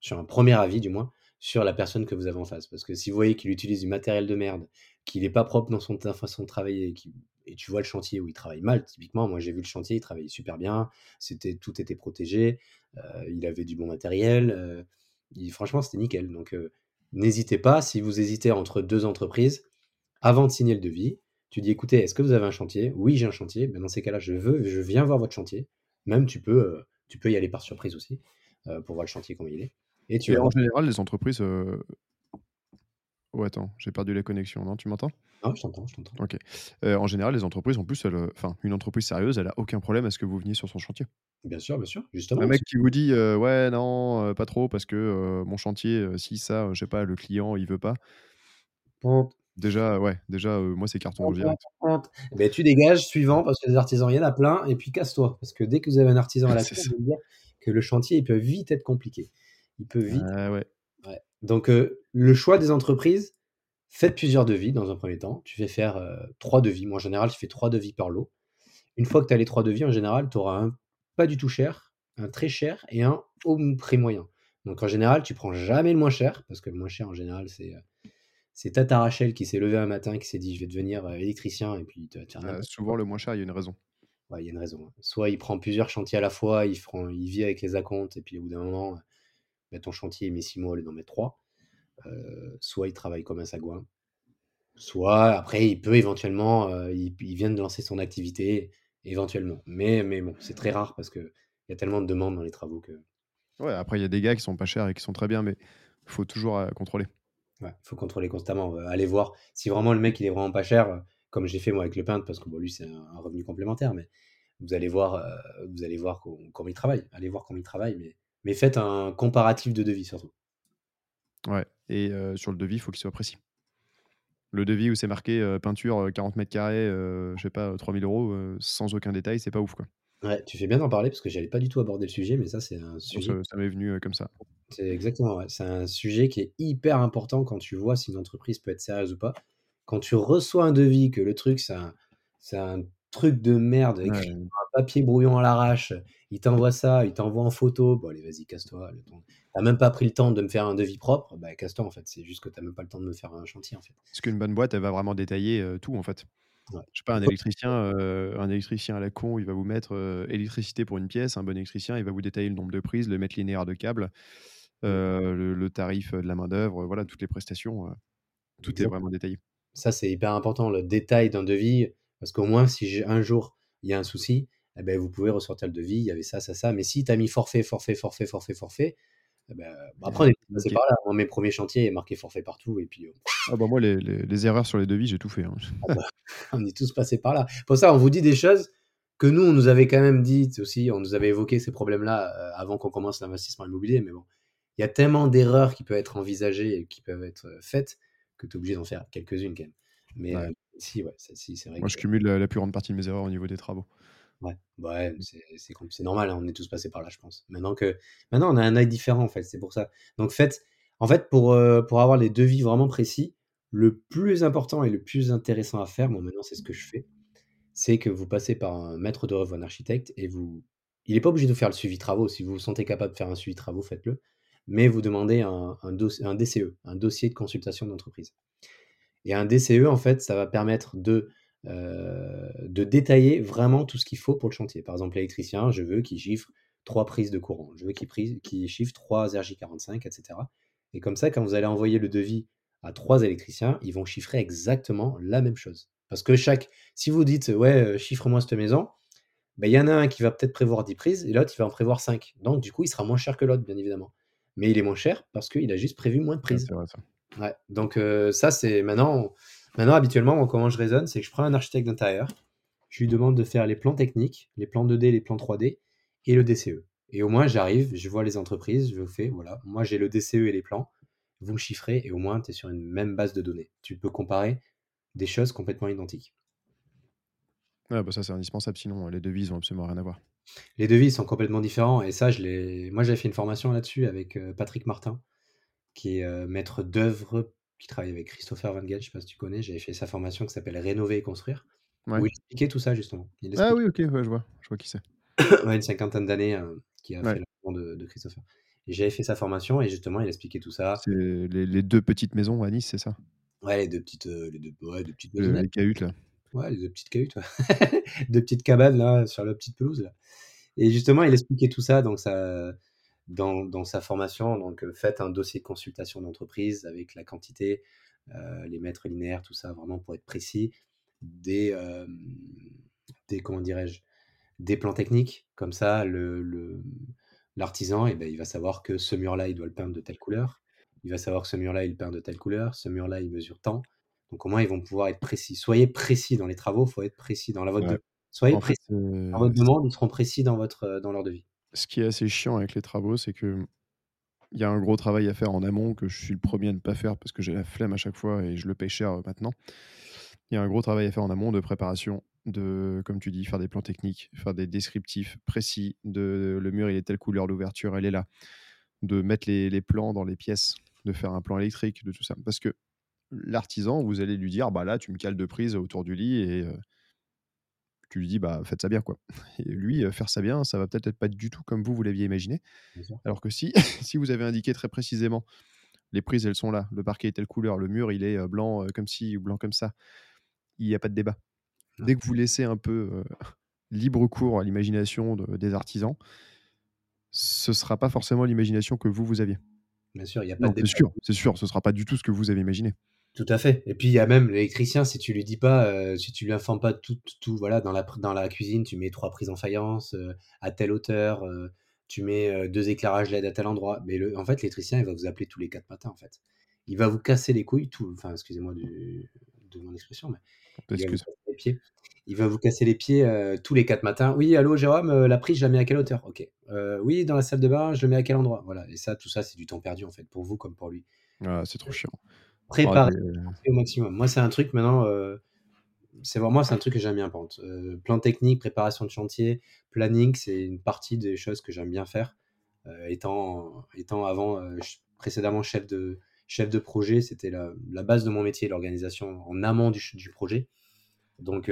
sur un premier avis du moins, sur la personne que vous avez en face. Parce que si vous voyez qu'il utilise du matériel de merde, qu'il est pas propre dans son façon de travailler, et tu vois le chantier où il travaille mal, typiquement, moi j'ai vu le chantier, il travaillait super bien, c'était tout était protégé, heu, il avait du bon matériel, il franchement c'était nickel donc n'hésitez pas, si vous hésitez entre 2 entreprises, avant de signer le devis, tu dis: «Écoutez, est-ce que vous avez un chantier?» «Oui, j'ai un chantier». Ben, dans ces cas-là, je veux je viens voir votre chantier. Même tu peux, heu, tu peux y aller par surprise aussi, heu, pour voir le chantier comment il est et tu et vas en général, les entreprises, oh attends, j'ai perdu la connexion, non, tu m'entends? non, je t'entends, je t'entends. OK. En général, les entreprises, en plus, elles, heu enfin, une entreprise sérieuse, elle a aucun problème à ce que vous veniez sur son chantier. Bien sûr, bien sûr, Un justement, mec c'est qui vous dit, «Ouais, non, pas trop parce que, mon chantier, ci, ça, je sais pas, le client, il veut pas». Déjà, ouais, déjà, heu, moi, c'est carton rouge direct. beh, tu dégages, suivant, parce que des artisans, il y en a plein et puis casse-toi. Parce que dès que vous avez un artisan à la vous dire que le chantier, il peut vite être compliqué. Il peut vite Ah ouais. ouais. Donc heu, le choix des entreprises, faites plusieurs devis dans un premier temps. Tu fais faire, heu, 3 devis. Moi, en général, je fais 3 devis par lot. Une fois que tu as les 3 devis, en général, tu auras un pas du tout cher, un très cher et un au prix moyen. Donc en général, tu prends jamais le moins cher, parce que le moins cher, en général, c'est, c'est tata Rachel qui s'est levée un matin, qui s'est dit: «Je vais devenir, heu, électricien» et puis te n'importe souvent, le moins cher, il y a une raison. Ouais, il y a une raison, hein. Soit il prend plusieurs chantiers à la fois, il fera il vit avec les acomptes et puis au bout d'un moment, bah, ton chantier, il met 6 mois au lieu d'en mettre 3. Heu, soit il travaille comme un sagouin, soit après il peut éventuellement, il il vient de lancer son activité, éventuellement. Mais mais bon, c'est très rare parce qu'il y a tellement de demandes dans les travaux que Ouais, après, il y a des gars qui sont pas chers et qui sont très bien, mais faut toujours, contrôler. Ouais, faut contrôler constamment, heu, aller voir si vraiment le mec il est vraiment pas cher, heu, comme j'ai fait moi avec le peintre parce que bon lui c'est un un revenu complémentaire, mais vous allez voir, heu, vous allez voir com comment il travaille. Allez voir comment il travaille, mais mais faites un comparatif de devis surtout. Ouais et sur le devis, il faut qu'il soit précis. Le devis où c'est marqué, peinture, heu, 40 mètres carrés, je sais pas, heu, 3 000 €, heu, sans aucun détail, c'est pas ouf, quoi. Ouais, tu fais bien d'en parler parce que j'allais pas du tout aborder le sujet, mais ça, c'est un sujet ça ça m'est venu, comme ça. C'est exactement, ouais, c'est un sujet qui est hyper important quand tu vois si une entreprise peut être sérieuse ou pas. Quand tu reçois un devis, que le truc, c'est un c'est un truc de merde écrit sur un papier brouillon à l'arrache, il t'envoie ça, il t'envoie en photo, bon allez vas-y casse-toi, le temps tu as même pas pris le temps de me faire un devis propre, bah casse-toi en fait, c'est juste que tu as même pas le temps de me faire un chantier en fait. Parce qu'une bonne boîte, elle va vraiment détailler, tout en fait. Ouais. Je sais pas, un électricien, un électricien à la con, il va vous mettre, électricité pour une pièce. Un bon électricien, il va vous détailler le nombre de prises, le mètre linéaire de câbles, heu, le le tarif, de la main-d'œuvre, voilà, toutes les prestations, tout est vraiment détaillé. Ça, c'est hyper important, le détail d'un devis, parce qu'au moins si un jour, il y a un souci, et beh, vous pouvez ressortir le devis, il y avait ça, ça, ça, mais si tu as mis forfait, forfait, forfait, forfait, forfait, bah, bah, après on Et est tous passés bloqué. par là. Moi, mes 1ers chantiers, il marqué forfait partout et puis, Ah bah, moi les les les erreurs sur les devis, j'ai tout fait, hein. Ah bah, on est tous passés par là. Pour ça, on vous dit des choses que nous, on nous avait quand même dites aussi, on nous avait évoqué ces problèmes-là, avant qu'on commence l'investissement immobilier, mais bon, il y a tellement d'erreurs qui peuvent être envisagées et qui peuvent être, heu, faites, que tu es obligé d'en faire quelques-unes quand même. Mais, Ouais. heu, si ouais, c'est vrai Moi, que je cumule la la plus grande partie de mes erreurs au niveau des travaux. Ouais, bah, ouais, c'est normal, hein, on est tous passés par là, je pense. Maintenant que maintenant on a un œil différent en fait, c'est pour ça. Donc faites en fait pour, pour avoir les devis vraiment précis, le plus important et le plus intéressant à faire, moi maintenant c'est ce que je fais, c'est que vous passez par un maître d'œuvre ou un architecte et vous il est pas obligé de vous faire le suivi travaux, si vous vous sentez capable de faire un suivi travaux, faites-le, mais vous demandez un DCE, un dossier de consultation d'entreprise. Et un DCE en fait, ça va permettre de, heu, de détailler vraiment tout ce qu'il faut pour le chantier. Par exemple, l'électricien, je veux qu'il chiffre 3 prises de courant, je veux qu'il qu'il chiffre 3 RJ45 et cetera. Et comme ça, quand vous allez envoyer le devis à 3 électriciens, ils vont chiffrer exactement la même chose. Parce que chaque si vous dites: «Ouais, heu, chiffre-moi cette maison», bah, il y en a un qui va peut-être prévoir 10 prises et l'autre il va en prévoir 5. Donc du coup, il sera moins cher que l'autre, bien évidemment. Mais il est moins cher parce qu'il a juste prévu moins de prises. ça. Ouais, donc heu, ça c'est maintenant maintenant habituellement, comment je raisonne, c'est que je prends un architecte d'intérieur, je lui demande de faire les plans techniques, les plans 2D, les plans 3D et le DCE. Et au moins j'arrive, je vois les entreprises, je fais: «Voilà, moi j'ai le DCE et les plans, vous me chiffrez» et au moins tu es sur une même base de données. Tu peux comparer des choses complètement identiques. Ouais, bah, ça, c'est indispensable, sinon, les devis, ils ont absolument rien à voir. Les devis sont complètement différents et ça je l'ai moi j'avais fait une formation là-dessus avec, heu, Patrick Martin, qui est, heu, maître d'œuvre, qui travaille avec Christopher Van Gelt, je sais pas si tu connais? J'avais fait sa formation qui s'appelle «Rénover et construire», où Ouais. il expliquait tout ça justement. Il Ah oui, OK, ouais, je vois, je vois qui c'est. ouais, une cinquantaine d'années, heu, qui a fait la de de Christopher. Et j'avais fait sa formation et justement il expliquait tout ça. C'est les les 2 petites maisons à Nice, c'est ça? Ouais, les 2 petites, les 2 ouais, 2 petites Le maisonnettes. les cahutes là. Ouais, les 2 petites cahutes. 2 petites cabanes là, sur la petite pelouse là. Et justement, il expliquait tout ça dans sa dans sa formation, donc heu, faites un dossier de consultation d'entreprise avec la quantité, heu, les mètres linéaires, tout ça, vraiment pour être précis. Des, hem, des comment dirais-je? Des plans techniques, comme ça l'artisan et bah, il va savoir que ce mur-là, il doit le peindre de telle couleur. Il va savoir que ce mur-là, il peint de telle couleur, ce mur-là, il mesure tant. Donc au moins, ils vont pouvoir être précis. Soyez précis dans les travaux, il faut être précis dans la votre Ouais. de soyez En fait, précis dans votre demande, ils seront précis dans votre, heu, dans leur devis. ce qui est assez chiant avec les travaux, c'est que, mmh, il y a un gros travail à faire en amont que je suis le 1er à ne pas faire parce que j'ai la flemme à chaque fois et je le paye cher, heu, maintenant. Il y a un gros travail à faire en amont de préparation, de comme tu dis, faire des plans techniques, faire des descriptifs précis de le mur, il est telle couleur, l'ouverture, elle est là. De mettre les les plans dans les pièces, de faire un plan électrique, de tout ça. Parce que l'artisan, vous allez lui dire: «Bah, là, tu me cales 2 prises autour du lit» et tu lui dis: «Bah, faites ça bien, quoi». Et lui, faire ça bien, ça va peut-être être pas du tout comme vous, vous l'aviez imaginé. Alors que si si vous avez indiqué très précisément, les prises, elles sont là, le parquet est telle couleur, le mur, il est, blanc, comme ci ou blanc comme ça, il y a pas de débat. Ouais. Dès que vous laissez un peu, libre cours à l'imagination de des artisans ce sera pas forcément l'imagination que vous, vous aviez. Bien sûr, il y a pas Non, de c'est débat sûr, c'est sûr, ce sera pas du tout ce que vous avez imaginé. Tout à fait. Et puis il y a même l'électricien, si tu lui dis pas, heu, si tu lui informes pas tout tout voilà, dans la pr dans la cuisine, tu mets 3 prises en faïence, heu, à telle hauteur, heu, tu mets, heu, 2 éclairages LED à tel endroit. Mais le en fait, l'électricien, il va vous appeler tous les 4 matins, en fait. Il va vous casser les couilles tout enfin, excusez-moi du de mon expression, mais il va vous Excuse. casser les pieds. Il va vous casser les pieds, tous les 4 matins: «Oui, allô Jérôme, la prise, je la mets à quelle hauteur?» «OK». «Oui, dans la salle de bain, je le mets à quel endroit?» voilà et ça, tout ça, c'est du temps perdu, en fait, pour vous comme pour lui. Ah, c'est trop chiant. Préparer au maximum. Moi, c'est un truc maintenant, heu, c'est vraiment c'est un truc que j'aime bien contre. Heu, plan technique, préparation de chantier, planning, c'est une partie des choses que j'aime bien faire. Heu, étant étant avant, précédemment chef de chef de projet, c'était la la base de mon métier, l'organisation en amont du projet. Donc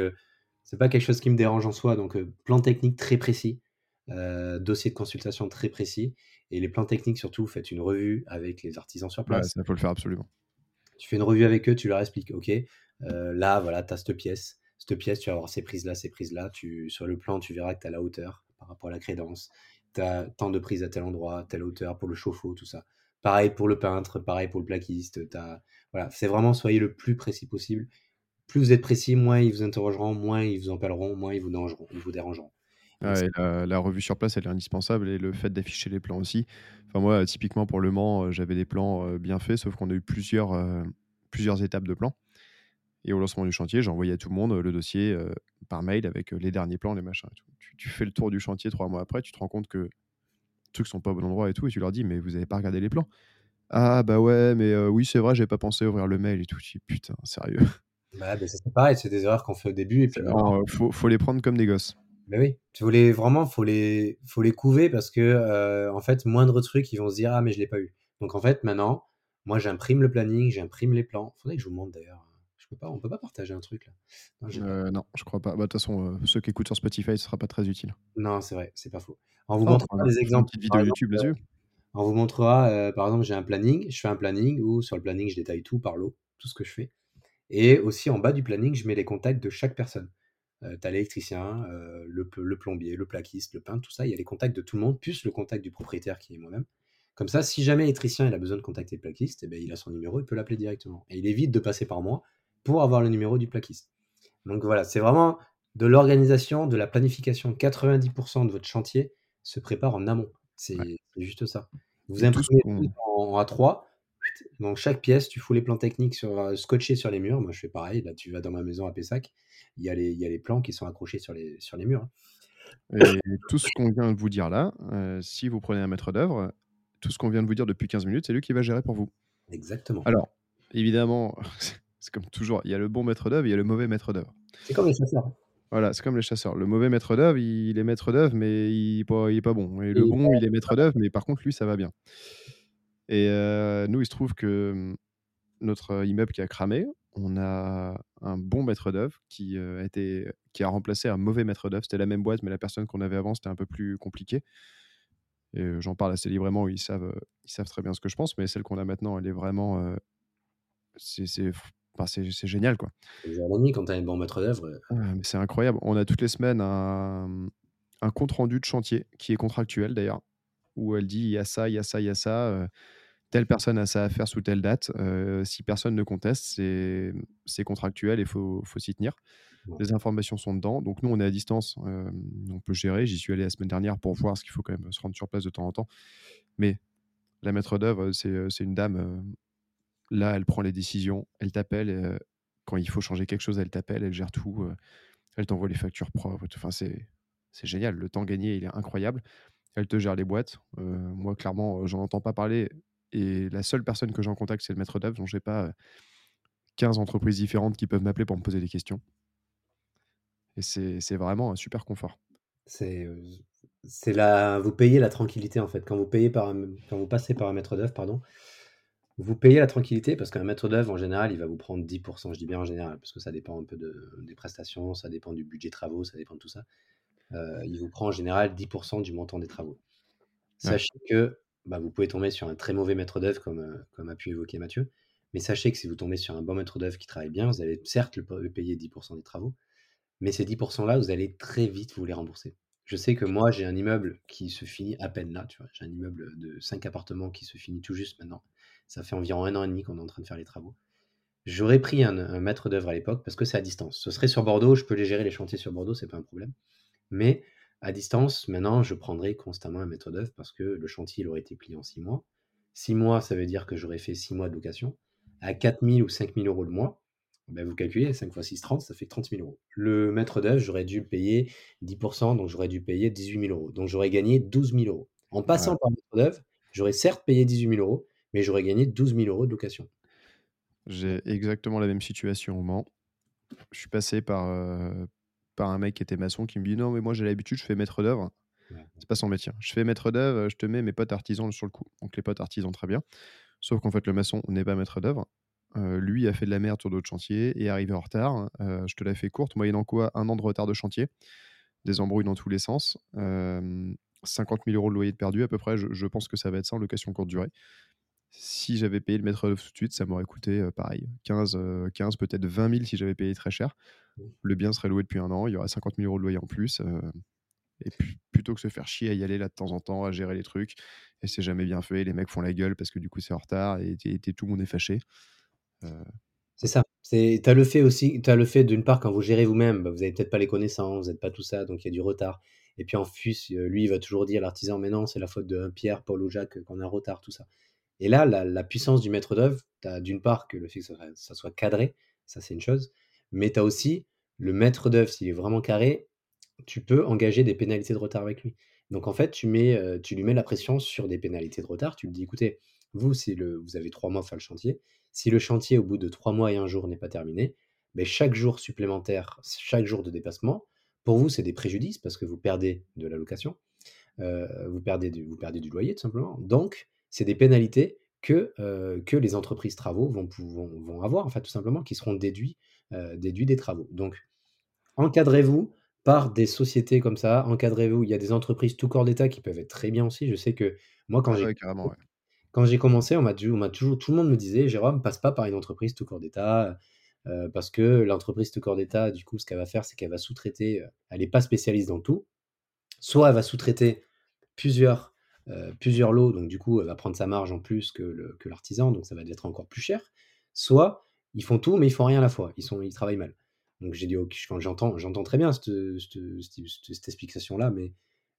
c'est pas quelque chose qui me dérange en soi, donc plan technique très précis, dossier de consultation très précis et les plans techniques surtout, faites une revue avec les artisans sur Ouais, place. ça, faut le faire absolument. Tu fais une revue avec eux, tu leur expliques: «OK, heu, là, voilà, tu as cette pièce. Cette pièce, tu vas avoir ces prises-là, ces prises-là. Tu sur le plan, tu verras que tu as la hauteur par rapport à la crédence. Tu as tant de prises à tel endroit, telle hauteur pour le chauffe-eau», tout ça. Pareil pour le peintre, pareil pour le plaquiste, as voilà, c'est vraiment soyez le plus précis possible. Plus vous êtes précis, moins ils vous interrogeront, moins ils vous appelleront, moins ils vous ils vous dérangeront. Et la la revue sur place, elle est indispensable et le fait d'afficher les plans aussi. Enfin moi, typiquement pour Le Mans, heu, j'avais des plans, heu, bien faits, sauf qu'on a eu plusieurs, heu, plusieurs étapes de plans et au lancement du chantier, j'ai envoyé à tout le monde, le dossier, par mail avec, les derniers plans, les machins et tout. Tu tu fais le tour du chantier 3 mois après, tu te rends compte que les trucs sont pas au bon endroit et tout et tu leur dis: «Mais vous avez pas regardé les plans?» «Ah bah ouais, mais oui, c'est vrai, j'avais pas pensé à ouvrir le mail et tout». Je dis: «Putain, sérieux?» Bah, c'est pareil, c'est des erreurs qu'on fait au début et puis faut les prendre comme des gosses. Beh oui, tu faut les vraiment, faut les faut les couver parce que, heu, en fait, moindre truc, ils vont se dire: «Ah mais je l'ai pas eu». Donc en fait, maintenant, moi j'imprime le planning, j'imprime les plans. Faudrait que je vous montre d'ailleurs, je peux pas on peut pas partager un truc là? Non, Heu, non, je crois pas. Bah, de toute façon, heu, ceux qui écoutent sur Spotify, ce sera pas très utile. Non, c'est vrai, c'est pas faux. On vous Oh, on montrera des une exemples. Par vidéo exemple, YouTube heu, là-dessus. on vous montrera, par exemple, j'ai un planning, je fais un planning où sur le planning, je détaille tout par lot, tout ce que je fais et aussi en bas du planning, je mets les contacts de chaque personne. Heu, tu as l'électricien, heu, le plombier, le plaquiste, le peintre, tout ça, il y a les contacts de tout le monde, plus le contact du propriétaire qui est moi-même. Comme ça, si jamais l'électricien, il a besoin de contacter le plaquiste et beh, il a son numéro, il peut l'appeler directement et il évite de passer par moi pour avoir le numéro du plaquiste. Donc voilà, c'est vraiment de l'organisation, de la planification. 90% de votre chantier se prépare en amont. C'est juste ça. Vous imprimez tout en A3, donc chaque pièce, tu fous les plans techniques sur, heu, scotchés sur les murs. Moi, je fais pareil. Là, tu vas dans ma maison à Pessac, il y a les il y a les plans qui sont accrochés sur les sur les murs, hein. et tout ce qu'on vient de vous dire là, heu, si vous prenez un maître d'œuvre, tout ce qu'on vient de vous dire depuis 15 minutes, c'est lui qui va gérer pour vous. Exactement. Alors, évidemment, c'est comme toujours, il y a le bon maître d'œuvre, il y a le mauvais maître d'œuvre. C'est comme les chasseurs. Voilà, c'est comme les chasseurs. Le mauvais maître d'œuvre, il est maître d'œuvre, mais il est pas il est pas bon et le Et bon, il est maître d'œuvre, mais par contre, lui, ça va bien et nous, il se trouve que, mmh, notre immeuble qui a cramé, on a un bon maître d'œuvre qui, a été qui a remplacé un mauvais maître d'œuvre. C'était la même boîte, mais la personne qu'on avait avant, c'était un peu plus compliqué et j'en parle assez librement, ils savent, ils savent très bien ce que je pense, mais celle qu'on a maintenant, elle est vraiment, c'est c'est enfin, c'est c'est génial, quoi. C'est quand tu as un bon maître d'œuvre, mais c'est incroyable. On a toutes les semaines un, mmh, un compte rendu de chantier qui est contractuel d'ailleurs, où elle dit: «Il y a ça, il y a ça, il y a ça, telle personne a ça à faire sous telle date». Si personne ne conteste, c'est, contractuel et faut faut s'y tenir. Les informations sont dedans, donc nous, on est à distance, on peut gérer. J'y suis allé la semaine dernière pour voir, parce qu'il faut quand même se rendre sur place de temps en temps. Mais la maître d'œuvre, c'est, une dame, là, elle prend les décisions, elle t'appelle, quand il faut changer quelque chose, elle t'appelle, elle gère tout, elle t'envoie les factures propres. Enfin, c'est génial. Le temps gagné, il est incroyable. Elle te gère les boîtes. Heu, moi, clairement, heu, j'en entends pas parler et la seule personne que j'ai en contact, c'est le maître d'œuvre, donc j'ai pas, heu, 15 entreprises différentes qui peuvent m'appeler pour me poser des questions et c'est vraiment un super confort. c'est, vous payez la tranquillité, en fait. Quand vous passez par un maître d'œuvre, pardon, vous payez la tranquillité parce qu'un maître d'œuvre, en général, il va vous prendre 10% Je dis bien en général, parce que ça dépend un peu de des prestations, ça dépend du budget travaux, ça dépend de tout ça. Heu, il vous prend en général 10% du montant des travaux. Ouais, Sachez que, bah, vous pouvez tomber sur un très mauvais maître d'œuvre comme, heu, comme a pu évoquer Mathieu, mais sachez que si vous tombez sur un bon maître d'œuvre qui travaille bien, vous allez certes le payer 10% des travaux, mais ces 10% là, vous allez très vite vous les rembourser. Je sais que moi, j'ai un immeuble qui se finit à peine là, tu vois? J'ai un immeuble de 5 appartements qui se finit tout juste maintenant. Ça fait environ un an et demi qu'on est en train de faire les travaux. J'aurais pris un un maître d'œuvre à l'époque parce que c'est à distance. Ce serait sur Bordeaux, je peux les gérer les chantiers sur Bordeaux, c'est pas un problème. Mais à distance, maintenant, je prendrai constamment un maître d'œuvre parce que le chantier, il aurait été plié en 6 mois. 6 mois, ça veut dire que j'aurais fait 6 mois de location. À 4 000 ou 5 000 € le mois, ben vous calculez, 5 fois 6, 30, ça fait 30 000 €. Le maître d'œuvre, j'aurais dû le payer 10% donc j'aurais dû payer 18 000 €. Donc j'aurais gagné 12 000 €. En ouais. passant par le maître d'œuvre, j'aurais certes payé 18 000 €, mais j'aurais gagné 12 000 € de location. J'ai exactement la même situation au Mans. Je suis passé par, heu, par un mec qui était maçon qui me dit: «Non, mais moi j'ai l'habitude, je fais maître d'œuvre». Ouais. C'est pas son métier. Je fais maître d'œuvre, je te mets mes potes artisans sur le coup. Donc les potes artisans, très bien. Sauf qu'en fait, le maçon n'est pas maître d'œuvre. Heu, lui a fait de la merde sur d'autres chantiers et est arrivé en retard. Heu, je te la fais courte, moyennant quoi, 1 an de retard de chantier, des embrouilles dans tous les sens, hem, 50 000 € de loyer de perdu à peu près. Je je pense que ça va être ça en location courte durée. Si j'avais payé le maître d'œuvre tout de suite, ça m'aurait coûté, heu, pareil 15, heu, 15 peut-être 20 000 si j'avais payé très cher. Le bien serait loué depuis 1 an, il y aurait 50 000 € de loyer en plus, heu et plutôt que se faire chier à y aller là de temps en temps, à gérer les trucs et c'est jamais bien fait. Les mecs font la gueule parce que du coup c'est en retard et tout le monde est fâché. Heu, C'est ça. Tu as le fait aussi tu as le fait d'une part quand vous gérez vous-même, bah, vous avez peut-être pas les connaissances, vous êtes pas tout ça, donc il y a du retard et puis en plus, heu, lui, il va toujours dire l'artisan: «Mais non, c'est la faute de Pierre, Paul ou Jacques, qu'on est en retard», tout ça et là, la puissance du maître d'œuvre, tu as d'une part que le fait que ça soit cadré, ça c'est une chose, mais tu as aussi le maître d'œuvre, s'il est vraiment carré, tu peux engager des pénalités de retard avec lui. Donc en fait, tu mets, heu, tu lui mets la pression sur des pénalités de retard. Tu lui dis: «Écoutez, vous, si le vous avez 3 mois pour faire le chantier. Si le chantier, au bout de 3 mois et 1 jour n'est pas terminé, beh, chaque jour supplémentaire, chaque jour de dépassement, pour vous, c'est des préjudices parce que vous perdez de la location, heu, vous perdez du vous perdez du loyer tout simplement. Donc c'est des pénalités que, les entreprises travaux vont pou vont vont avoir en fait tout simplement, qui seront déduits, des travaux. Donc Encadrez-vous par des sociétés comme ça, encadrez-vous il y a des entreprises tout corps d'État qui peuvent être très bien aussi. Je sais que moi quand ah j'ai ouais, carrément, ouais. quand j'ai commencé, on m'a dû on m'a toujours tout le monde me disait: «Jérôme, passe pas par une entreprise tout corps d'État, parce que l'entreprise tout corps d'État, du coup, ce qu'elle va faire, c'est qu'elle va sous-traiter, elle est pas spécialiste dans tout. Soit elle va sous-traiter plusieurs, heu, plusieurs lots, donc du coup, elle va prendre sa marge en plus que l'artisan, donc ça va être encore plus cher. Soit ils font tout, mais ils font rien à la fois, ils sont ils travaillent mal. Donc j'ai dit: «OK», quand j'entends j'entends très bien cette, cette cette cette explication-là, mais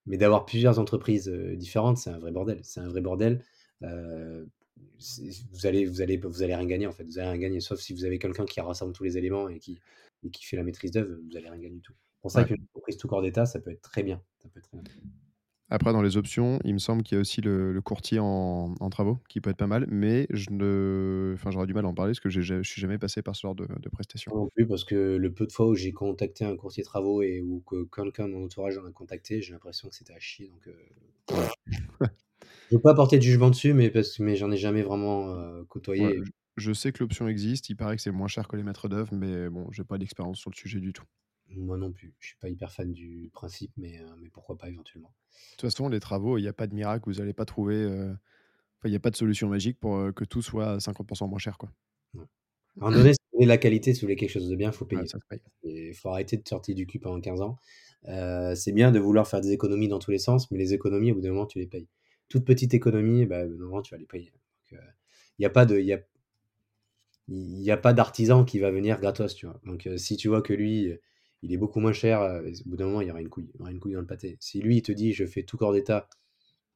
mais d'avoir plusieurs entreprises, heu, différentes, c'est un vrai bordel. C'est un vrai bordel, c'est vous allez vous allez vous allez rien gagner, en fait, vous allez rien gagner, sauf si vous avez quelqu'un qui rassemble tous les éléments et qui et qui fait la maîtrise d'œuvre, vous allez rien gagner du tout. C'est pour ça Ouais. qu'une entreprise tout corps d'État, ça peut être très bien, ça peut être très bien. Après dans les options, il me semble qu'il y a aussi le le courtier en en travaux qui peut être pas mal, mais je ne enfin j'aurais du mal à en parler parce que je suis jamais passé par ce genre de de prestation. Non plus, parce que le peu de fois où j'ai contacté un courtier travaux et ou que quelqu'un de mon entourage en a contacté, j'ai l'impression que c'était à chier donc voilà. Je veux pas porter de jugement dessus, mais parce mais j'en ai jamais vraiment, Ouais, côtoyé. je je sais que l'option existe, il paraît que c'est moins cher que les maîtres d'œuvre, mais bon, j'ai pas d'expérience sur le sujet du tout. Moi non plus. Je suis pas hyper fan du principe, mais heu, mais pourquoi pas éventuellement. De toute façon, les travaux, il y a pas de miracle, vous allez pas trouver, enfin il y a pas de solution magique pour, heu, que tout soit à 50 moins cher, quoi. À un moment donné, si vous voulez la qualité, si vous voulez quelque chose de bien, faut Ouais, payer. ça se paye. Et faut arrêter de sortir du cul pendant 15 ans. C'est bien de vouloir faire des économies dans tous les sens, mais les économies, au bout d'un moment, tu les payes. Toute petite économie, bah, au bout d'un moment, tu vas les payer. Il y a pas de il y a il y a pas d'artisan qui va venir gratos, tu vois? Donc, si tu vois que lui, il est beaucoup moins cher, heu, au bout d'un moment, il y aura une couille il y aura une couille dans le pâté. Si lui, il te dit: «Je fais tout corps d'état»,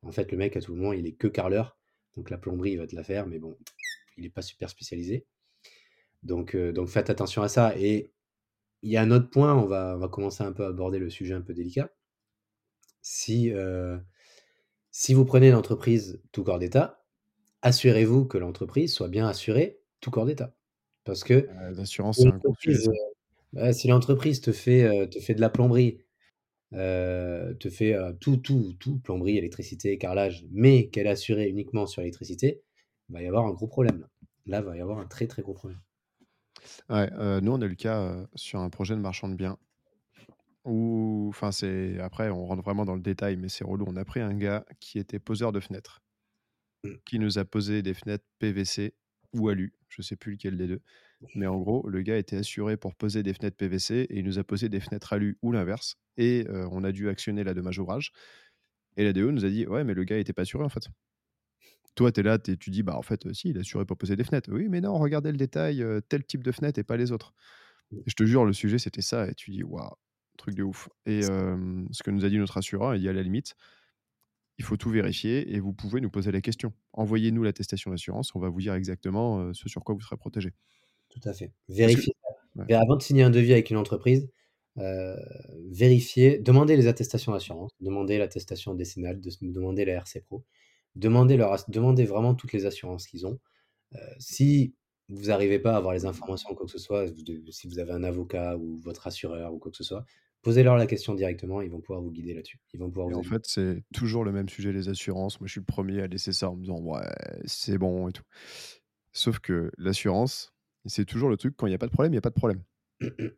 en fait, le mec, à tout moment, il est que carreleur, donc la plomberie, il va te la faire, mais bon, il est pas super spécialisé. Donc, heu, donc faites attention à ça et il y a un autre point, on va on va commencer un peu à aborder le sujet un peu délicat. Si, heu, si vous prenez une entreprise tout corps d'état, assurez-vous que l'entreprise soit bien assurée tout corps d'état. Parce que l'assurance, c'est un gros sujet Ouais, si l'entreprise te fait, heu, te fait de la plomberie, heu, te fait, heu, tout, tout, tout, plomberie, électricité, carrelage, mais qu'elle est assurée uniquement sur l'électricité, il va y avoir un gros problème là. Là, il va y avoir un très, très gros problème. Ouais, heu, nous, on a eu le cas, heu, sur un projet de marchand de biens où enfin, c'est après, on rentre vraiment dans le détail, mais c'est relou. On a pris un gars qui était poseur de fenêtres, Mmh. qui nous a posé des fenêtres PVC ou alu, je sais plus lequel des 2. Mais en gros, le gars était assuré pour poser des fenêtres PVC et il nous a posé des fenêtres alu ou l'inverse et heu, on a dû actionner la dommage ouvrage et la DO nous a dit: «Ouais, mais le gars était pas assuré, en fait». Toi, tu es là, tu tu dis: «Bah, en fait, heu, si, il est assuré pour poser des fenêtres». «Oui, mais non, regardez le détail, heu, tel type de fenêtre et pas les autres». Et je te jure, le sujet, c'était ça et tu dis: «Waouh, truc de ouf» et ce que nous a dit notre assureur, il dit: «À la limite, il faut tout vérifier et vous pouvez nous poser la question. Envoyez-nous l'attestation d'assurance, on va vous dire exactement, ce sur quoi vous serez protégé». Tout à fait. Ouais, et avant de signer un devis avec une entreprise, vérifiez demandez les attestations d'assurance, demandez l'attestation décennale, de demandez la RC Pro. demandez, leur, demandez vraiment toutes les assurances qu'ils ont. Euh, si vous n'arrivez pas à avoir les informations ou quoi que ce soit, si vous avez un avocat ou votre assureur ou quoi que ce soit, posez-leur la question directement, ils vont pouvoir vous guider là-dessus. Ils vont pouvoir Et vous en fait, c'est toujours le même sujet, les assurances. Moi, je suis le premier à laisser ça en me disant ouais, c'est bon et tout. Sauf que l'assurance, c'est toujours le truc quand il y a pas de problème, il y a pas de problème.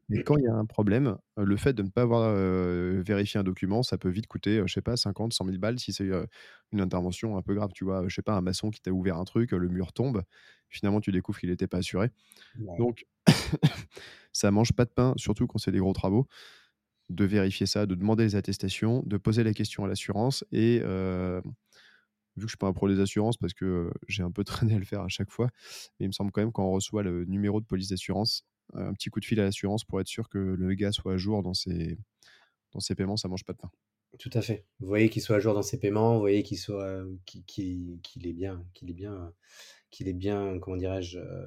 Mais quand il y a un problème, euh, le fait de ne pas avoir euh, vérifié un document, ça peut vite coûter, euh, je sais pas, 50, 100 000 balles si c'est euh, une intervention un peu grave. Tu vois, je sais pas, un maçon qui t'a ouvert un truc, le mur tombe, finalement tu découvres qu'il n'était pas assuré. Ouais. Donc, ça mange pas de pain, surtout quand c'est des gros travaux, de vérifier ça, de demander les attestations, de poser la question à l'assurance. Et vu que je suis pas un pro des assurances, parce que j'ai un peu traîné à le faire à chaque fois, mais il me semble quand même quand on reçoit le numéro de police d'assurance, un petit coup de fil à l'assurance pour être sûr que le gars soit à jour dans ses, dans ses paiements, ça mange pas de pain. Tout à fait. Vous voyez qu'il soit à jour dans ses paiements, vous voyez qu'il soit, qu'il, est bien, qu'il est bien, qu'il est bien, comment dirais-je, euh,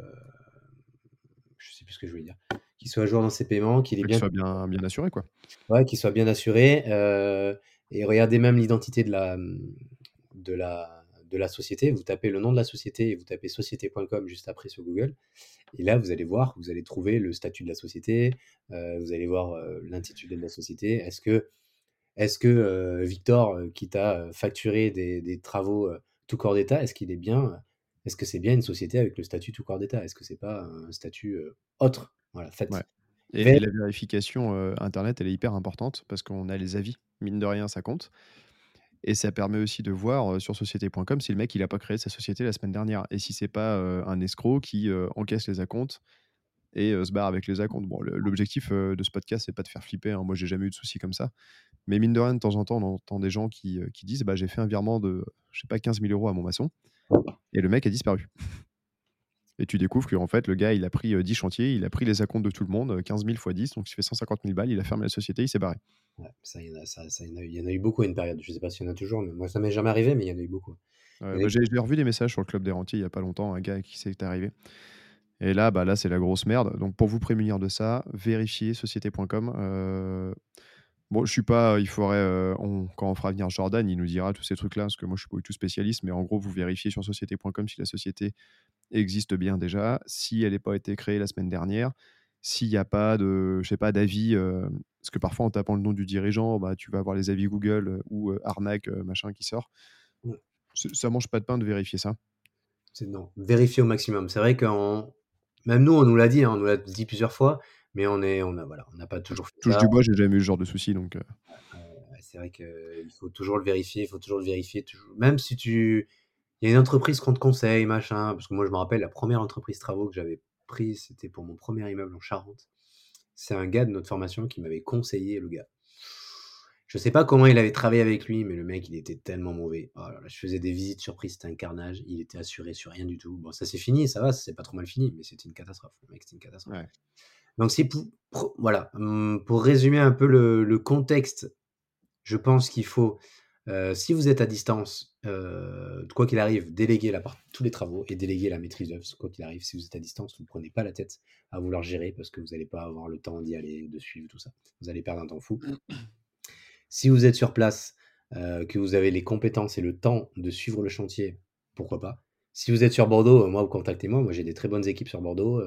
je sais plus ce que je voulais dire, qu'il soit à jour dans ses paiements, qu'il est Qu'il bien, soit bien, bien assuré, quoi. ouais, qu'il soit bien assuré. euh, et regardez même l'identité de la, de la, de la société. Vous tapez le nom de la société et vous tapez société.com juste après sur Google. Et là, vous allez voir, vous allez trouver le statut de la société, euh, vous allez voir euh, l'intitulé de la société. Est-ce que, est-ce que euh, Victor, qui t'a facturé des, des travaux tout corps d'État, est-ce qu'il est bien, est-ce que c'est bien une société avec le statut tout corps d'État? Est-ce que c'est pas un statut autre? Voilà, faites. Ouais. Et, et la vérification Internet, elle est hyper importante parce qu'on a les avis. Mine de rien, ça compte. Et ça permet aussi de voir sur société.com si le mec il a pas créé sa société la semaine dernière et si c'est pas un escroc qui encaisse les acomptes et se barre avec les acomptes. L'objectif de ce podcast c'est pas de faire flipper. hein. Moi j'ai jamais eu de soucis comme ça. Mais mine de rien, de temps en temps, on entend des gens qui, disent bah, j'ai fait un virement de je pas 15 000 euros à mon maçon et le mec a disparu. Et tu découvres qu'en fait, le gars, il a pris euh, 10 chantiers, il a pris les acomptes de tout le monde, euh, 15 000 x 10, donc il fait 150 000 balles, il a fermé la société, il s'est barré. Ouais, ça, il y en a, ça, ça, il y en a eu- il y en a eu beaucoup à une période. Je sais pas s'il y en a toujours, mais moi ça m'est jamais arrivé, mais il y en a eu beaucoup. Ouais, bah, j'ai revu des messages sur le club des rentiers il y a pas longtemps, un gars qui s'est arrivé. Et là, bah, là c'est la grosse merde. Donc pour vous prémunir de ça, vérifiez société.com. Euh, Bon, je suis pas, il faudrait, euh, on- quand on fera venir Jordan, il nous dira tous ces trucs-là, parce que moi je suis pas du tout spécialiste, mais en gros, vous vérifiez sur société.com si la société existe bien déjà, si elle n'a pas été créée la semaine dernière, s'il n'y a pas de, je sais pas, d'avis, euh, parce que parfois en tapant le nom du dirigeant, bah, tu vas avoir les avis Google euh, ou euh, arnaque, euh, machin qui sort. Ouais. Ça mange pas de pain de vérifier ça. C'est non, vérifier au maximum. C'est vrai qu'on même nous, on nous l'a dit, hein, on nous l'a dit plusieurs fois, mais on est, on a, voilà, on n'a pas toujours fait Touche ça. du bois, j'ai jamais eu ce genre de souci, donc c'est vrai qu'il faut toujours le vérifier, il faut toujours le vérifier, toujours. Même si tu, il y a une entreprise qu'on te conseille, machin, parce que moi je me rappelle la première entreprise travaux que j'avais prise, c'était pour mon premier immeuble en Charente. C'est un gars de notre formation qui m'avait conseillé le gars. Je sais pas comment il avait travaillé avec lui, mais le mec, il était tellement mauvais. Oh là là, je faisais des visites surprises, c'était un carnage. Il était assuré sur rien du tout. Bon, ça s'est fini, ça va, ça s'est pas trop mal fini, mais c'était une catastrophe. Le mec, c'était une catastrophe. Ouais. Donc, c'est pour, pour- voilà, hum, pour résumer un peu le, le contexte, je pense qu'il faut, euh, si vous êtes à distance, euh, quoi qu'il arrive, la part, tous les travaux et déléguer la maîtrise d'œuvre. Quoi qu'il arrive, si vous êtes à distance, vous ne prenez pas la tête à vouloir gérer parce que vous n'allez pas avoir le temps d'y aller, de suivre tout ça. Vous allez perdre un temps fou. Si vous êtes sur place, euh, que vous avez les compétences et le temps de suivre le chantier, pourquoi pas. Si vous êtes sur Bordeaux, moi, vous contactez-moi. Moi, j'ai des très bonnes équipes sur Bordeaux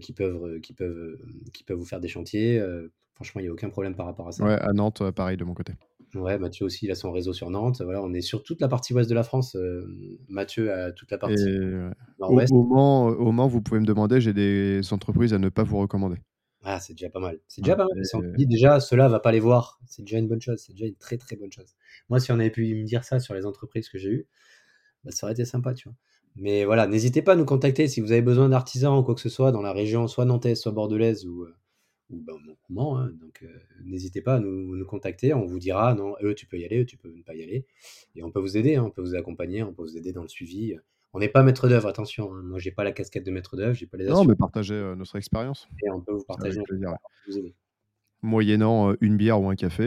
qui, peuvent, qui, peuvent, qui peuvent vous faire des chantiers. Euh, franchement, il n'y a aucun problème par rapport à ça. ouais, à Nantes, euh, pareil de mon côté. Ouais, Mathieu aussi, il a son réseau sur Nantes. Voilà, on est sur toute la partie ouest de la France. euh, Mathieu a toute la partie ouais. nord-ouest. au Mans, au Mans, vous pouvez me demander, j'ai des entreprises à ne pas vous recommander. Ah, c'est déjà pas mal. C'est déjà Ouais, pas mal. Si on te dit déjà, cela va pas les voir, c'est déjà une bonne chose. C'est déjà une très très bonne chose. Moi, si on avait pu me dire ça sur les entreprises que j'ai eues, bah, ça aurait été sympa, tu vois. Mais voilà, n'hésitez pas à nous contacter si vous avez besoin d'artisans ou quoi que ce soit dans la région, soit nantaise, soit bordelaise ou, euh, ou ben, au Mans, hein. Donc, euh, n'hésitez pas à nous, nous contacter. On vous dira, non, eux, tu peux y aller, eux, tu peux ne pas y aller. Et on peut vous aider, hein, on peut vous accompagner, on peut vous aider dans le suivi. On n'est pas maître d'œuvre, attention. hein. Moi, j'ai pas la casquette de maître d'œuvre, j'ai pas les Non, assurances, mais partagez euh, notre expérience. et on peut vous partager, plaisir. ouais. Moyennant euh, une bière ou un café,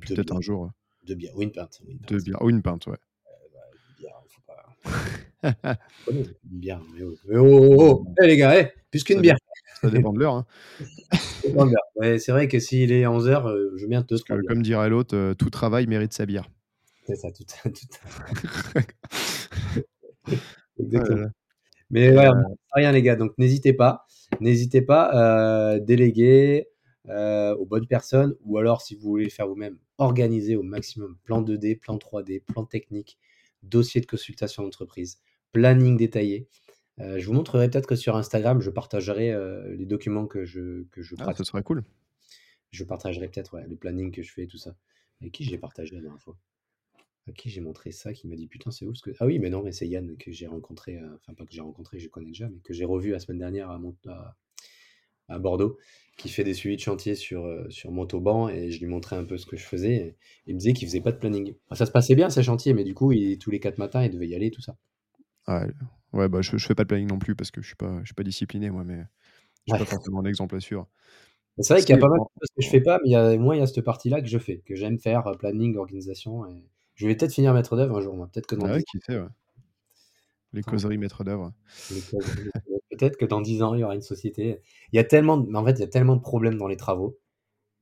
peut-être un jour, deux bières, ou une pinte. ou une deux bières ou une pinte, ouais. Une bière, faut pas. Une bière, mais oh, mais oh, oh, oh. Eh, les gars, eh, plus qu'une bière. Ça dépend de l'heure. hein. Ouais, c'est vrai que s'il est 11h, je mets un deux, Parce trois que, bières. comme dirait l'autre, euh, tout travail mérite sa bière. C'est ça, tout à tout là exactement. là Mais ouais, n'arrête rien les gars, donc n'hésitez pas, n'hésitez pas, heu, déléguer, aux bonnes personnes ou alors si vous voulez le faire vous-même, organisez au maximum plan 2D, plan 3D, plan technique, dossier de consultation d'entreprise, planning détaillé. Heu, je vous montrerai peut-être que sur Instagram, je partagerai, heu, les documents que je que je Ah, ce serait cool. Je partagerai peut-être, ouais, le planning que je fais et tout ça. Avec qui j'ai partagé la dernière fois? À qui j'ai montré ça, qui m'a dit: «Putain, c'est ouf ce que» ah oui, mais non, mais c'est Yann que j'ai rencontré, heu, enfin pas que j'ai rencontré, je connais déjà, mais que j'ai revu la semaine dernière à Mont à à Bordeaux, qui fait des suivis de chantier sur, sur Montauban et je lui montrais un peu ce que je faisais et il me disait qu'il faisait pas de planning. Ça se passait bien ces chantiers, mais du coup, il tous les 4 matins, il devait y aller, tout ça. Ouais, ouais, bah, je je fais pas de planning non plus parce que je suis pas je suis pas discipliné moi, mais je suis Ouais. pas forcément un exemple à suivre. C'est vrai qu'il y a pas mal de choses que je fais pas, mais il y a moi, il y a cette partie-là que je fais, que j'aime faire, heu, planning, organisation et je vais peut-être finir maître d'œuvre un jour, moi, peut-être que dans Ah ouais, 10 qui sait, ouais. Les causeries maîtres d'œuvre. Peut-être que dans 10 ans, il y aura une société il y a tellement d mais en fait, il y a tellement de problèmes dans les travaux.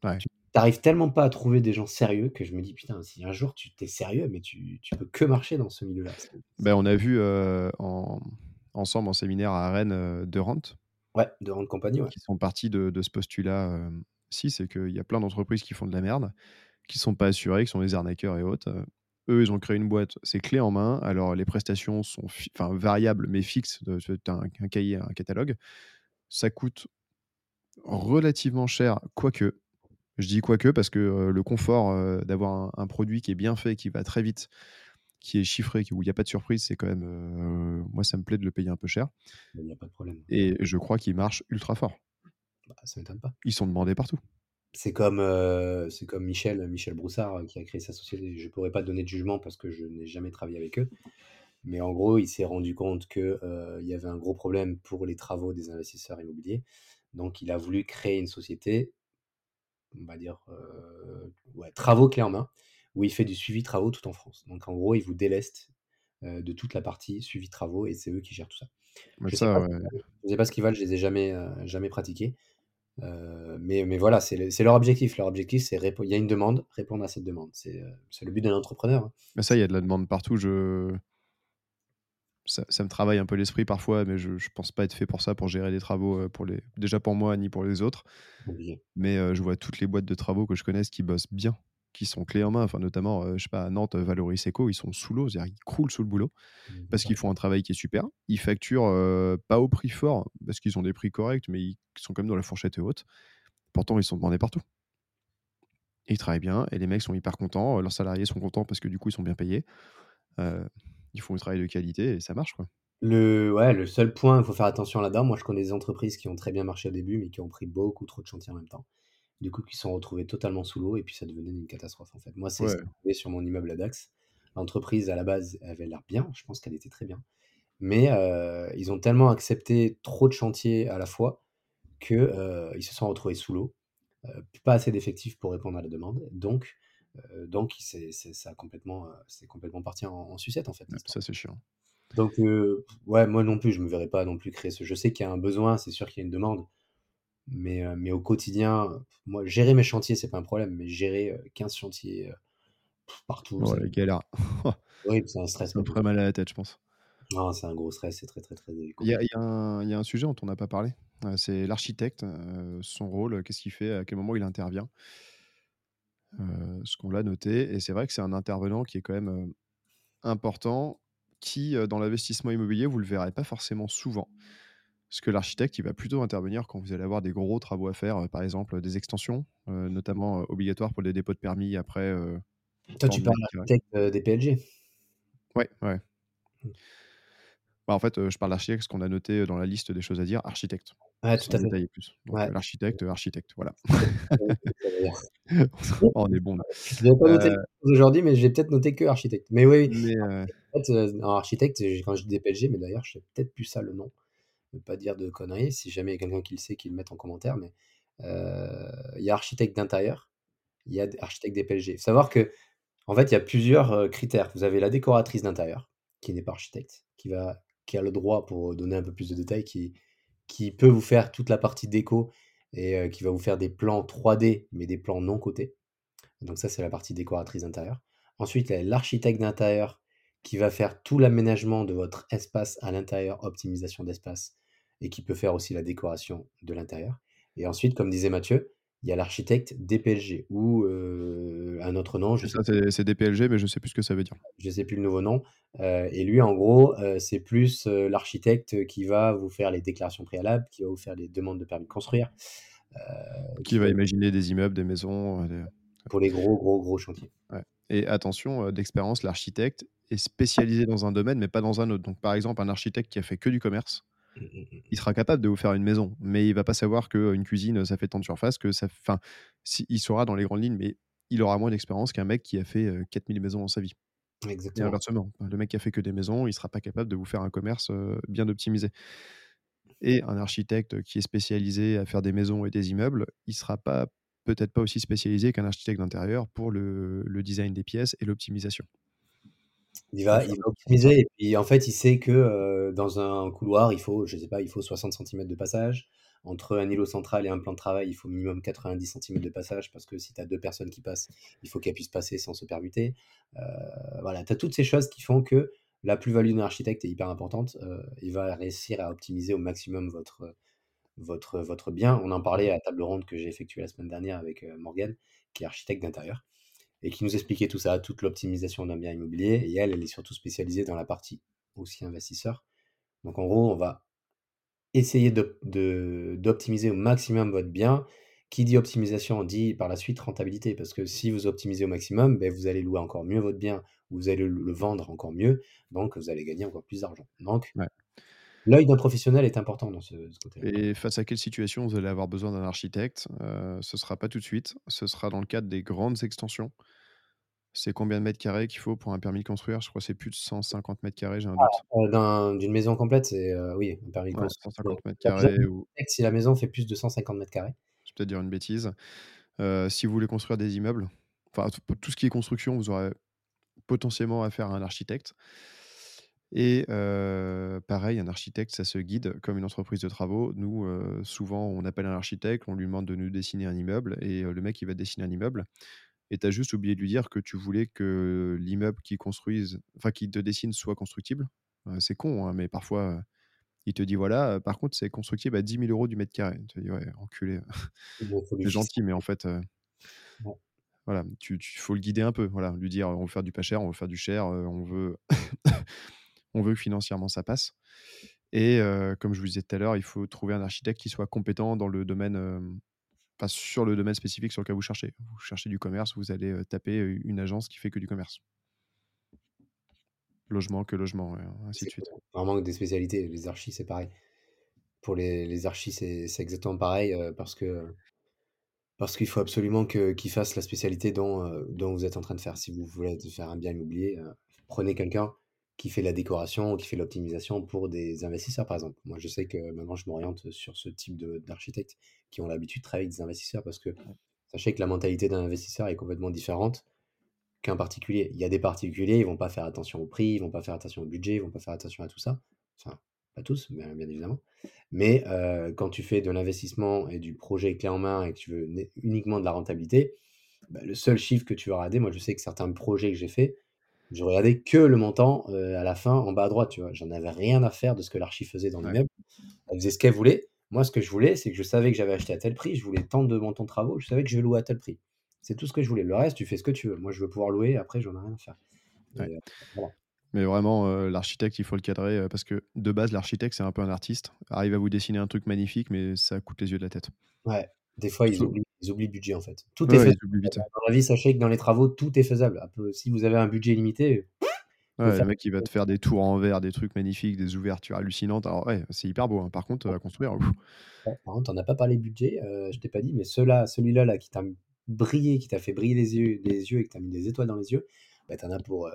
Ouais. Tu tu arrives tellement pas à trouver des gens sérieux que je me dis: «Putain, si un jour tu tu es sérieux, mais tu tu peux que marcher dans ce milieu-là». C'est Bah, c'est on a vu, en ensemble en séminaire à Rennes, heu, de Rent Ouais, de Rent Company, ouais. qui sont partis de de ce postulat, hem, si, c'est qu'il y a plein d'entreprises qui font de la merde, qui sont pas assurées, qui sont des arnaqueurs et autres. Eux, ils ont créé une boîte, c'est clé en main. Alors les prestations sont fi enfin variables, mais fixes, tu as un un cahier, un catalogue. Ça coûte relativement cher, quoique. Je dis quoique parce que, le confort, d'avoir un un produit qui est bien fait, qui va très vite, qui est chiffré, qui où il y a pas de surprise, c'est quand même, moi ça me plaît de le payer un peu cher il y a pas de problème. et je crois qu'il marche ultra fort. Bah, ça m'étonne pas. Ils sont demandés partout. C'est comme, c'est comme Michel, Michel Broussard, qui a créé sa société. Je pourrais pas donner de jugement parce que je n'ai jamais travaillé avec eux. Mais en gros, il s'est rendu compte que, heu, il y avait un gros problème pour les travaux des investisseurs immobiliers. Donc il a voulu créer une société on va dire, heu, ouais, travaux clés en main, où il fait du suivi travaux tout en France. Donc en gros, il vous déleste, heu, de toute la partie suivi travaux et c'est eux qui gèrent tout ça. Mais Je sais ça, pas ce ouais. qu'ils valent, je sais pas ce qu'ils valent, je les ai jamais, heu, jamais pratiqués. Mais mais voilà, c'est le c'est leur objectif. Leur objectif, c'est il y a une demande, répondre à cette demande. C'est le but d'un entrepreneur, hein. Mais ça, il y a de la demande partout. Je ça ça me travaille un peu l'esprit parfois, mais je je pense pas être fait pour ça, pour gérer des travaux, heu, pour les déjà pour moi, ni pour les autres. Mais, heu, je vois toutes les boîtes de travaux que je connaisse qui bossent bien, qui sont clés en main. Enfin, notamment, heu, je sais pas, à Nantes, Valoris Eco, ils sont sous l'eau, c'est-à-dire ils croulent sous le boulot Mmh, parce qu'ils font un travail qui est super. Ils facturent, pas au prix fort parce qu'ils ont des prix corrects, mais ils sont quand même dans la fourchette haute. Pourtant, ils sont demandés partout. Ils travaillent bien et les mecs sont hyper contents, leurs salariés sont contents parce que du coup, ils sont bien payés. Ils font du travail de qualité et ça marche, quoi. Le ouais, le seul point, il faut faire attention là-dedans. Moi, je connais des entreprises qui ont très bien marché au début, mais qui ont pris beaucoup trop de chantiers en même temps. Du coup, qui se sont retrouvés totalement sous l'eau et puis ça devenait une catastrophe, en fait. Moi, c'est Ouais. sur mon immeuble à Dax. L'entreprise, à la base, avait l'air bien, je pense qu'elle était très bien. Mais, heu, ils ont tellement accepté trop de chantiers à la fois que, heu, ils se sont retrouvés sous l'eau, heu, pas assez d'effectifs pour répondre à la demande. Donc, donc il s'est c'est ça a complètement, heu, c'est complètement parti en en sucette, en fait, ça, c'est chiant. Donc, heu, ouais, moi non plus, je me verrais pas non plus créer ce je sais qu'il y a un besoin, c'est sûr qu'il y a une demande, mais, mais au quotidien, moi, gérer mes chantiers, c'est pas un problème, mais gérer, heu, 15 chantiers, partout, Oh la galère. horrible, c'est un stress Ça me mal à la tête, je pense. Non, c'est un gros stress, c'est très, très, très, Il y a il y a un il y a un sujet dont on n'a pas parlé, c'est l'architecte, son rôle, qu'est-ce qu'il fait? À quel moment il intervient? Heu, ce qu'on l'a noté et c'est vrai que c'est un intervenant qui est quand même, heu, important, qui, heu, dans l'investissement immobilier, vous le verrez pas forcément souvent. Parce que l'architecte, il va plutôt intervenir quand vous allez avoir des gros travaux à faire, par exemple, des extensions, notamment, heu, obligatoires pour les dépôts de permis après, Toi, tu parles mètres carrés. architecte, heu, des PLG? Ouais, ouais. Mmh. Bah, en fait, je parle d'architecte parce qu'on a noté dans la liste des choses à dire architecte, Ouais, tout à fait. détailler plus. Ouais. l'architecte, architecte, voilà. On est bon, nous. J'avais pas noté Heu aujourd'hui, mais j'ai peut-être noté que architecte. Mais oui, oui, mais, heu en fait, en architecte, quand je dis des PLG, mais d'ailleurs, je sais peut-être plus ça le nom. Ne pas dire de conneries, si jamais il y a quelqu'un qui le sait, qu'il le mette en commentaire, mais, il y a architecte d'intérieur, il y a architecte des PLG. Faut savoir qu'en fait, il y a plusieurs, critères. Vous avez la décoratrice d'intérieur, qui n'est pas architecte, qui va qui a le droit, pour donner un peu plus de détails, qui qui peut vous faire toute la partie déco et heu, qui va vous faire des plans 3D, mais des plans non cotés. Donc ça, c'est la partie décoratrice d'intérieur. Ensuite, il y a l'architecte d'intérieur qui va faire tout l'aménagement de votre espace à l'intérieur, optimisation d'espace et qui peut faire aussi la décoration de l'intérieur et ensuite, comme disait Mathieu, il y a l'architecte DPLG ou heu, un autre nom, je ça, c'est DPLG, mais je sais plus ce que ça veut dire. je sais plus le nouveau nom, heu et lui, en gros, heu, c'est plus, l'architecte qui va vous faire les déclarations préalables, qui va vous faire les demandes de permis de construire, Qui qui va imaginer des immeubles, des maisons, des pour les gros, gros, gros chantiers. ouais et attention, d'expérience, l'architecte est spécialisé dans un domaine, mais pas dans un autre. Donc par exemple, un architecte qui a fait que du commerce, il sera capable de vous faire une maison, mais il va pas savoir qu'une cuisine, ça fait tant de surface, que ça enfin, si, il saura dans les grandes lignes, mais il aura moins d'expérience qu'un mec qui a fait, heu, 4 000 maisons dans sa vie et Exactement. inversement. Le mec qui a fait que des maisons, il sera pas capable de vous faire un commerce, bien optimisé et un architecte qui est spécialisé à faire des maisons et des immeubles, il sera pas peut-être pas aussi spécialisé qu'un architecte d'intérieur pour le le design des pièces et l'optimisation. Il va il optimiser et puis, en fait, il sait que, heu, dans un couloir, il faut, je sais pas, il faut 60 centimètres de passage. Entre un îlot central et un plan de travail, il faut minimum 90 centimètres de passage parce que si tu as 2 personnes qui passent, il faut qu'elles puissent passer sans se permuter. Heu, voilà, tu as toutes ces choses qui font que la plus-value d'un architecte est hyper importante. Heu, il va réussir à optimiser au maximum votre, votre, votre bien. On en parlait à la table ronde que j'ai effectuée la semaine dernière avec, heu, Morgane, qui est architecte d'intérieur et qui nous expliquait tout ça, toute l'optimisation d'un bien immobilier et elle, elle est surtout spécialisée dans la partie aussi investisseur. Donc en gros, on va essayer d'optimiser au maximum votre bien. Qui dit optimisation dit par la suite rentabilité parce que si vous optimisez au maximum, beh, vous allez louer encore mieux votre bien, vous allez le vendre encore mieux, donc vous allez gagner encore plus d'argent. Donc l'œil d'un professionnel est important dans ce ce côté-là. et face à quelle situation vous allez avoir besoin d'un architecte? Heu, ce sera pas tout de suite, ce sera dans le cadre des grandes extensions. C'est combien de mètres carrés qu'il faut pour un permis de construire? Je crois que c'est plus de 150 mètres carrés, j'ai un doute. Heu, d'un d'une maison complète, c'est, heu, oui, un permis de Ouais, construire, il 150 mètres carrés ou si la maison fait plus de 150 mètres carrés. je vais peut-être dire une bêtise. Heu, si vous voulez construire des immeubles, enfin tout ce qui est construction, vous aurez potentiellement affaire à un architecte et pareil, un architecte, ça se guide comme une entreprise de travaux. Nous, souvent, on appelle un architecte, on lui demande de nous dessiner un immeuble et le mec, il va dessiner un immeuble et tu as juste oublié de lui dire que tu voulais que l'immeuble qu'il construise enfin, qu'il te dessine soit constructible. C'est con, hein, mais parfois, il te dit: «Voilà, par contre, c'est constructible à 10 000 € du mètre carré». Tu te dis: «Ouais, enculé, bon, c'est gentil, mais en fait, heu» ouais, Voilà, tu tu faut le guider un peu, voilà, lui dire: «On veut faire du pas cher, on veut faire du cher, on veut on veut que financièrement ça passe» et comme je vous disais tout à l'heure, il faut trouver un architecte qui soit compétent dans le domaine, enfin sur le domaine spécifique sur lequel vous cherchez. Vous cherchez du commerce, vous allez, taper, une agence qui fait que du commerce. Logement, que logement, ainsi de suite. vraiment des spécialités. Les archis, c'est pareil. Pour les les archis, c'est exactement pareil, parce que parce qu'il faut absolument que qu'ils fassent la spécialité dont, dont vous êtes en train de faire. Si vous voulez faire un bien immobilier, prenez quelqu'un qui fait la décoration ou qui fait l'optimisation pour des investisseurs, par exemple. Moi, je sais que maintenant je m'oriente sur ce type de d'architectes qui ont l'habitude de travailler avec des investisseurs parce que sachez que la mentalité d'un investisseur est complètement différente qu'un particulier. Il y a des particuliers, ils vont pas faire attention au prix, ils vont pas faire attention au budget, ils vont pas faire attention à tout ça. Enfin, pas tous, bien bien évidemment. Mais, heu, quand tu fais de l'investissement et du projet clé en main et que tu veux uniquement de la rentabilité, bah, le seul chiffre que tu vas regarder moi je sais que certains projets que j'ai faits, je regardais que le montant, heu, à la fin en bas à droite, tu vois? J'en avais rien à faire de ce que l'archi faisait dans Ouais, l'immeuble. Elle faisait ce qu'elle voulait. Moi, ce que je voulais, c'est que je savais que j'avais acheté à tel prix, je voulais tant de montants de travaux, je savais que je vais louer à tel prix. C'est tout ce que je voulais. Le reste, tu fais ce que tu veux. Moi, je veux pouvoir louer, après, j'en ai rien à faire ouais, et voilà. mais vraiment, heu, l'architecte, il faut le cadrer, parce que de base, l'architecte, c'est un peu un artiste. Arrive à vous dessiner un truc magnifique, mais ça coûte les yeux de la tête. Ouais, des fois, ils oublient ils oublient le budget, en fait. Tout ouais, est faisable. Dans la vie, sachez que dans les travaux, tout est faisable. Un peu si vous avez un budget limité, Ouais, le mec, il va te faire des tours en verre, des trucs magnifiques, des ouvertures hallucinantes. Alors ouais, c'est hyper beau, hein. Par contre, à construire, ouf. Ouais, par contre, on n'a pas parlé de budget, heu, je t'ai pas dit, mais celui-là là qui t'a brillé, qui t'a fait briller les yeux les yeux et qui t'a mis des étoiles dans les yeux, bah, tu en as pour, heu,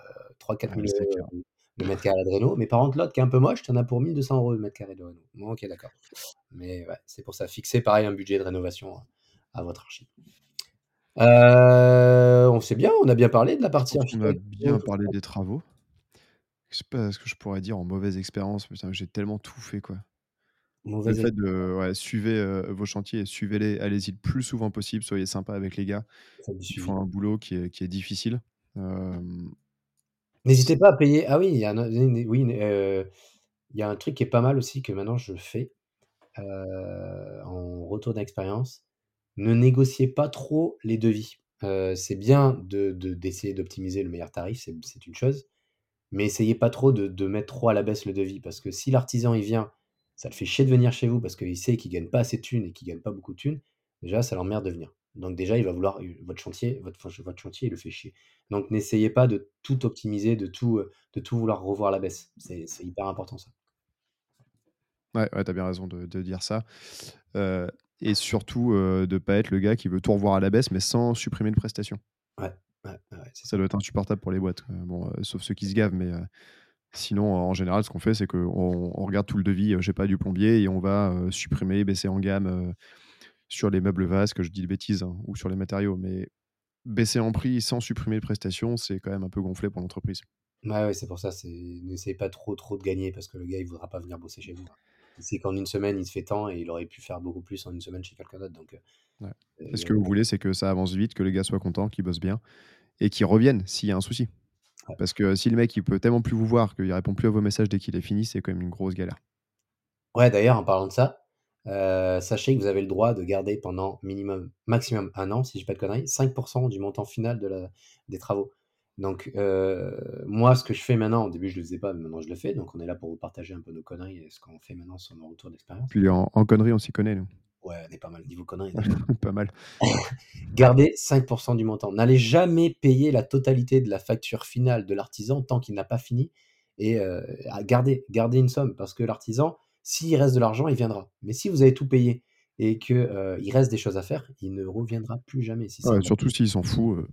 Ah, 3-4 000 c'est €, clair. heu, le mètre carré de réno. Mais par contre, l'autre qui est un peu moche, tu en as pour 1 200 € le mètre carré de réno. Bon, OK, d'accord. Mais ouais, c'est pour ça, fixez pareil un budget de rénovation à à votre archi. Heu, on sait bien, on a bien parlé de la partie pense qu'on a bien parlé des travaux. Je sais pas ce que je pourrais dire en mauvaise expérience, putain, j'ai tellement tout fait, quoi. Le fait de ouais, suivez, heu, vos chantiers et suivez-les, allez-y le plus souvent possible, soyez sympa avec les gars. Ils font un boulot qui est qui est difficile. N'hésitez pas à payer ah oui, il y a un oui, heu, il y a un truc qui est pas mal aussi que maintenant je fais, heu, en retour d'expérience. Ne négociez pas trop les devis. Heu, c'est bien de de d'essayer d'optimiser le meilleur tarif, c'est une chose, mais essayez pas trop de de mettre trop à la baisse le devis parce que si l'artisan il vient, ça le fait chier de venir chez vous parce qu'il sait qu'il gagne pas assez de thunes et qu'il gagne pas beaucoup de thunes, déjà ça l'emmerde de venir. Donc déjà il va vouloir votre chantier votre enfin votre chantier il le fait chier. Donc n'essayez pas de tout optimiser, de tout, de tout vouloir revoir à la baisse. C'est c'est hyper important ça. Ouais, ouais, tu as bien raison de de dire ça, heu et surtout, heu, de pas être le gars qui veut tout revoir à la baisse, mais sans supprimer de prestations. Ouais, ouais, ouais, ouais, c'est Ça ça. doit être insupportable pour les boîtes, bon, sauf ceux qui se gavent, mais sinon, en général, ce qu'on fait, c'est qu'on on regarde tout le devis, je sais pas, du plombier et on va, supprimer, baisser en gamme, sur les meubles vases, que je dis des bêtises, hein, ou sur les matériaux, mais baisser en prix sans supprimer de prestations, c'est quand même un peu gonflé pour l'entreprise. Ouais, ouais, c'est pour ça, c'est n'essayez pas trop, trop de gagner parce que le gars, il voudra pas venir bosser chez vous. Il sait qu'en 1 semaine, il se fait tant et il aurait pu faire beaucoup plus en 1 semaine chez quelqu'un d'autre donc Ouais et il ce que vous voulez, c'est que ça avance vite, que les gars soient contents, qu'ils bossent bien et qu'ils reviennent s'il y a un souci. Ouais. Parce que si le mec, il peut tellement plus vous voir qu'il répond plus à vos messages dès qu'il est fini, c'est quand même une grosse galère. Ouais, d'ailleurs, en parlant de ça, heu, sachez que vous avez le droit de garder pendant minimum maximum 1 an, si je dis pas de conneries, 5% du montant final de la des travaux. Donc heu, moi, ce que je fais maintenant, au début, je le faisais pas, mais maintenant je le fais, donc on est là pour vous partager un peu nos conneries et ce qu'on fait maintenant sur nos retours d'expérience. Puis en en conneries, on s'y connaît, nous. Ouais, on est pas mal. Niveau conneries, on est pas mal. Gardez 5% du montant. N'allez jamais payer la totalité de la facture finale de l'artisan tant qu'il n'a pas fini et à garder gardez une somme parce que l'artisan, s'il reste de l'argent, il viendra. Mais si vous avez tout payé et que, heu, il reste des choses à faire, il ne reviendra plus jamais. Si Ouais, surtout s'il s'en fout, heu,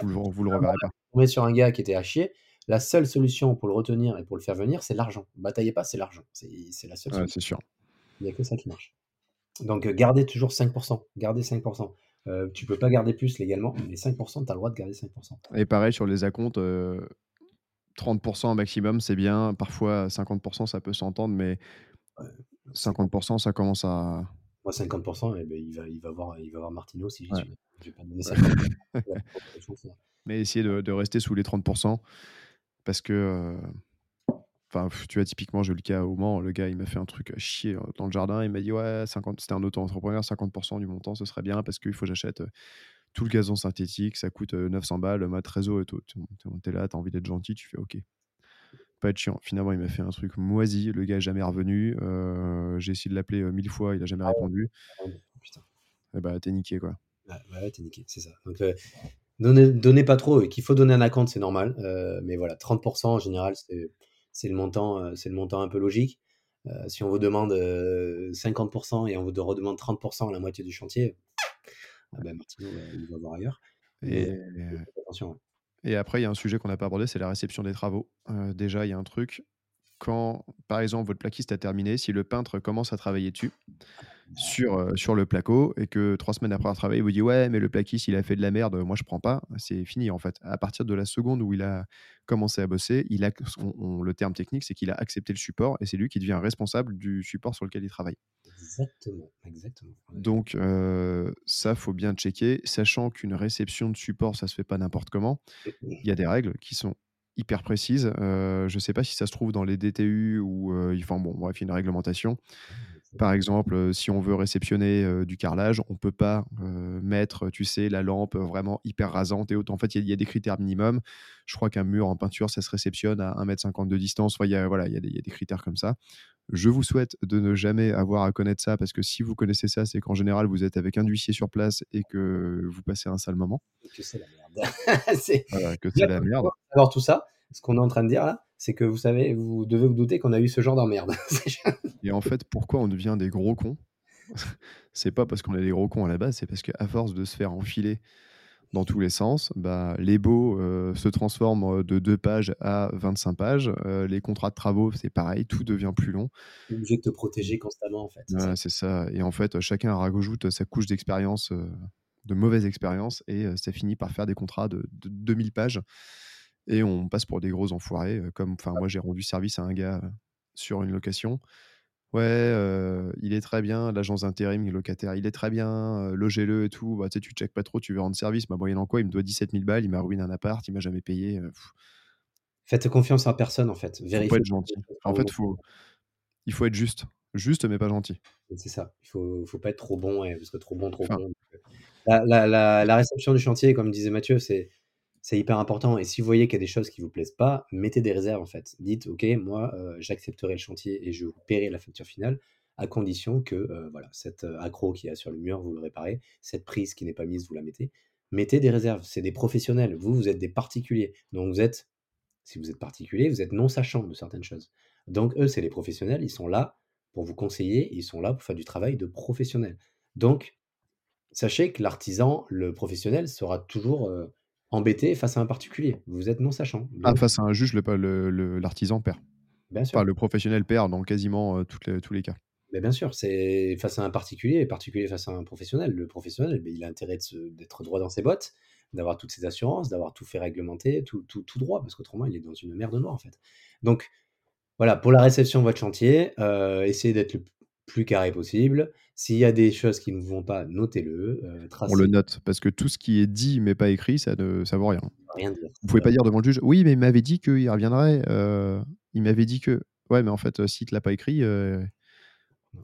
vous le vous le reverrez pas. tombez sur un gars qui était à chier, la seule solution pour le retenir et pour le faire venir, c'est l'argent. Bataillez pas, c'est l'argent. C'est la seule Ouais, solution. c'est sûr. Il y a que ça qui marche. Donc, heu, gardez toujours 5% gardez 5 heu, tu peux pas garder plus légalement, mais 5% tu as le droit de garder 5% Et pareil sur les acomptes, heu, 30% maximum, c'est bien. Parfois 50% ça peut s'entendre, mais 50 50 ça commence à moi 50 et beh, il va il va voir il va voir Martino si j'y ouais. suis. Je vais pas donner 50 Mais essayez de de rester sous les 30% parce que, enfin, pff, tu vois, typiquement, j'ai eu le cas au Mans, le gars, il m'a fait un truc à chier, dans le jardin. Il m'a dit: «Ouais, 50» c'était un auto-entrepreneur, «50 du montant, ce serait bien parce qu'il faut que j'achète, heu, tout le gazon synthétique, ça coûte, heu, 900 balles, ma trésor et tout». Tu tu es là, tu as envie d'être gentil, tu fais: «OK». Pas être chiant. Finalement, il m'a fait un truc moisi, le gars jamais revenu, heu, j'ai essayé de l'appeler, heu, 1000 fois, il a jamais répondu. Ah ouais, putain. Et bah, tu es niqué, quoi. Ouais, bah, ouais, tu es niqué, c'est ça. Donc, heu, donnez donnez pas trop qu'il faut donner un acompte, c'est normal, mais voilà, 30 en général, c'est le montant, c'est le montant un peu logique. Si on vous demande, heu, 50 et on vous de redemande 30 à la moitié du chantier, ah bah, Martino, il va voir ailleurs. Et attention, ouais. Et après, il y a un sujet qu'on n'a pas abordé, c'est la réception des travaux. Heu, déjà, il y a un truc, quand, par exemple, votre plaquiste a terminé, si le peintre commence à travailler dessus, sur, heu, sur le placo et que 3 semaines après avoir travaillé, il vous dit: «Ouais, mais le plaquiste, il a fait de la merde, moi je prends pas», c'est fini, en fait. À partir de la seconde où il a commencé à bosser, il a on on le terme technique, c'est qu'il a accepté le support et c'est lui qui devient responsable du support sur lequel il travaille. Exactement, exactement. Donc heu, ça, faut bien checker, sachant qu'une réception de support, ça se fait pas n'importe comment. Il y a des règles qui sont hyper précises, heu, je sais pas si ça se trouve dans les DTU ou heu, enfin bon, bref, il y a une réglementation. Par exemple, heu, si on veut réceptionner, heu, du carrelage, on peut pas, heu, mettre, tu sais, la lampe, vraiment hyper rasante et haute. En fait, il y a il y a des critères minimums. Je crois qu'un mur en peinture, ça se réceptionne à 1,50 m de distance. Enfin, il y a voilà, il y a des il y a des critères comme ça. Je vous souhaite de ne jamais avoir à connaître ça parce que si vous connaissez ça, c'est qu'en général, vous êtes avec un huissier sur place et que vous passez un sale moment. Et que c'est la merde. C'est Voilà, que c'est déjà la faut merde. savoir tout ça, ce qu'on est en train de dire là, c'est que vous savez vous devez vous douter qu'on a eu ce genre d'emmerde. Et en fait, pourquoi on devient des gros cons? C'est pas parce qu'on est des gros cons à la base, c'est parce qu'à force de se faire enfiler dans tous les sens, bah, les heu, se transforment, heu, de 2 pages à 25 pages. Heu, les contrats de travaux, c'est pareil, tout devient plus long. Tu es obligé de te protéger constamment en fait, c'est ça. Ouais, c'est ça et en fait, chacun rajoute sa couche d'expérience, heu, de mauvaise expérience et ça finit par faire des contrats de de 2000 pages et on passe pour des gros enfoirés, comme enfin moi j'ai rendu service à un gars, sur une location. Ouais, il est très bien, l'agence d'intérim, le locataire, il est très bien, logez-le et tout. Bah, tu tu checkes pas trop, tu veux rendre service. Bah, moyennant quoi, il me doit 17 000 balles, il m'a ruiné un appart, il m'a jamais payé, Faites confiance en personne, en fait. faut pas Vérifiez être gentil. En fait, faut il faut être juste. Juste, mais pas gentil. c'est ça. Il faut faut pas être trop bon parce que trop bon, trop Enfin bon, la la la la réception du chantier, comme disait Mathieu, c'est c'est hyper important et si vous voyez qu'il y a des choses qui vous plaisent pas, mettez des réserves, en fait. Dites: «OK, moi, heu, j'accepterai le chantier et je vous paierai la facture finale à condition que, heu, voilà, cet, heu, accroc qu'il y a sur le mur, vous le réparez, cette prise qui n'est pas mise, vous la mettez». Mettez des réserves, c'est des professionnels. Vous, vous êtes des particuliers, donc vous êtes si vous êtes particulier, vous êtes non sachant de certaines choses. Donc eux, c'est les professionnels, ils sont là pour vous conseiller, ils sont là pour faire du travail de professionnel. Donc sachez que l'artisan, le professionnel sera toujours, heu, embêté face à un particulier. Vous êtes non sachant, ah, face à un juge, l'artisan perd. bien Enfin, sûr, le professionnel perd dans quasiment, toutes les tous les cas. mais bien sûr, c'est face à un particulier et particulier face à un professionnel. Le professionnel, beh, il a intérêt d'être droit dans ses bottes, d'avoir toutes ses assurances, d'avoir tout fait réglementer, tout tout tout droit, parce qu'autrement il est dans une mer de noir, en fait. Donc Voilà, pour la réception de votre chantier, heu, essayez d'être le plus carré possible. S'il y a des choses qui ne vont pas, notez-le, heu, On le note parce que tout ce qui est dit mais pas écrit, ça ne ça vaut rien. rien dire. Vous Ça pouvez pas dire devant le juge: «Oui, mais il m'avait dit qu'il reviendrait, heu, il m'avait dit que». Ouais, mais en fait, heu, s'il te l'a pas écrit,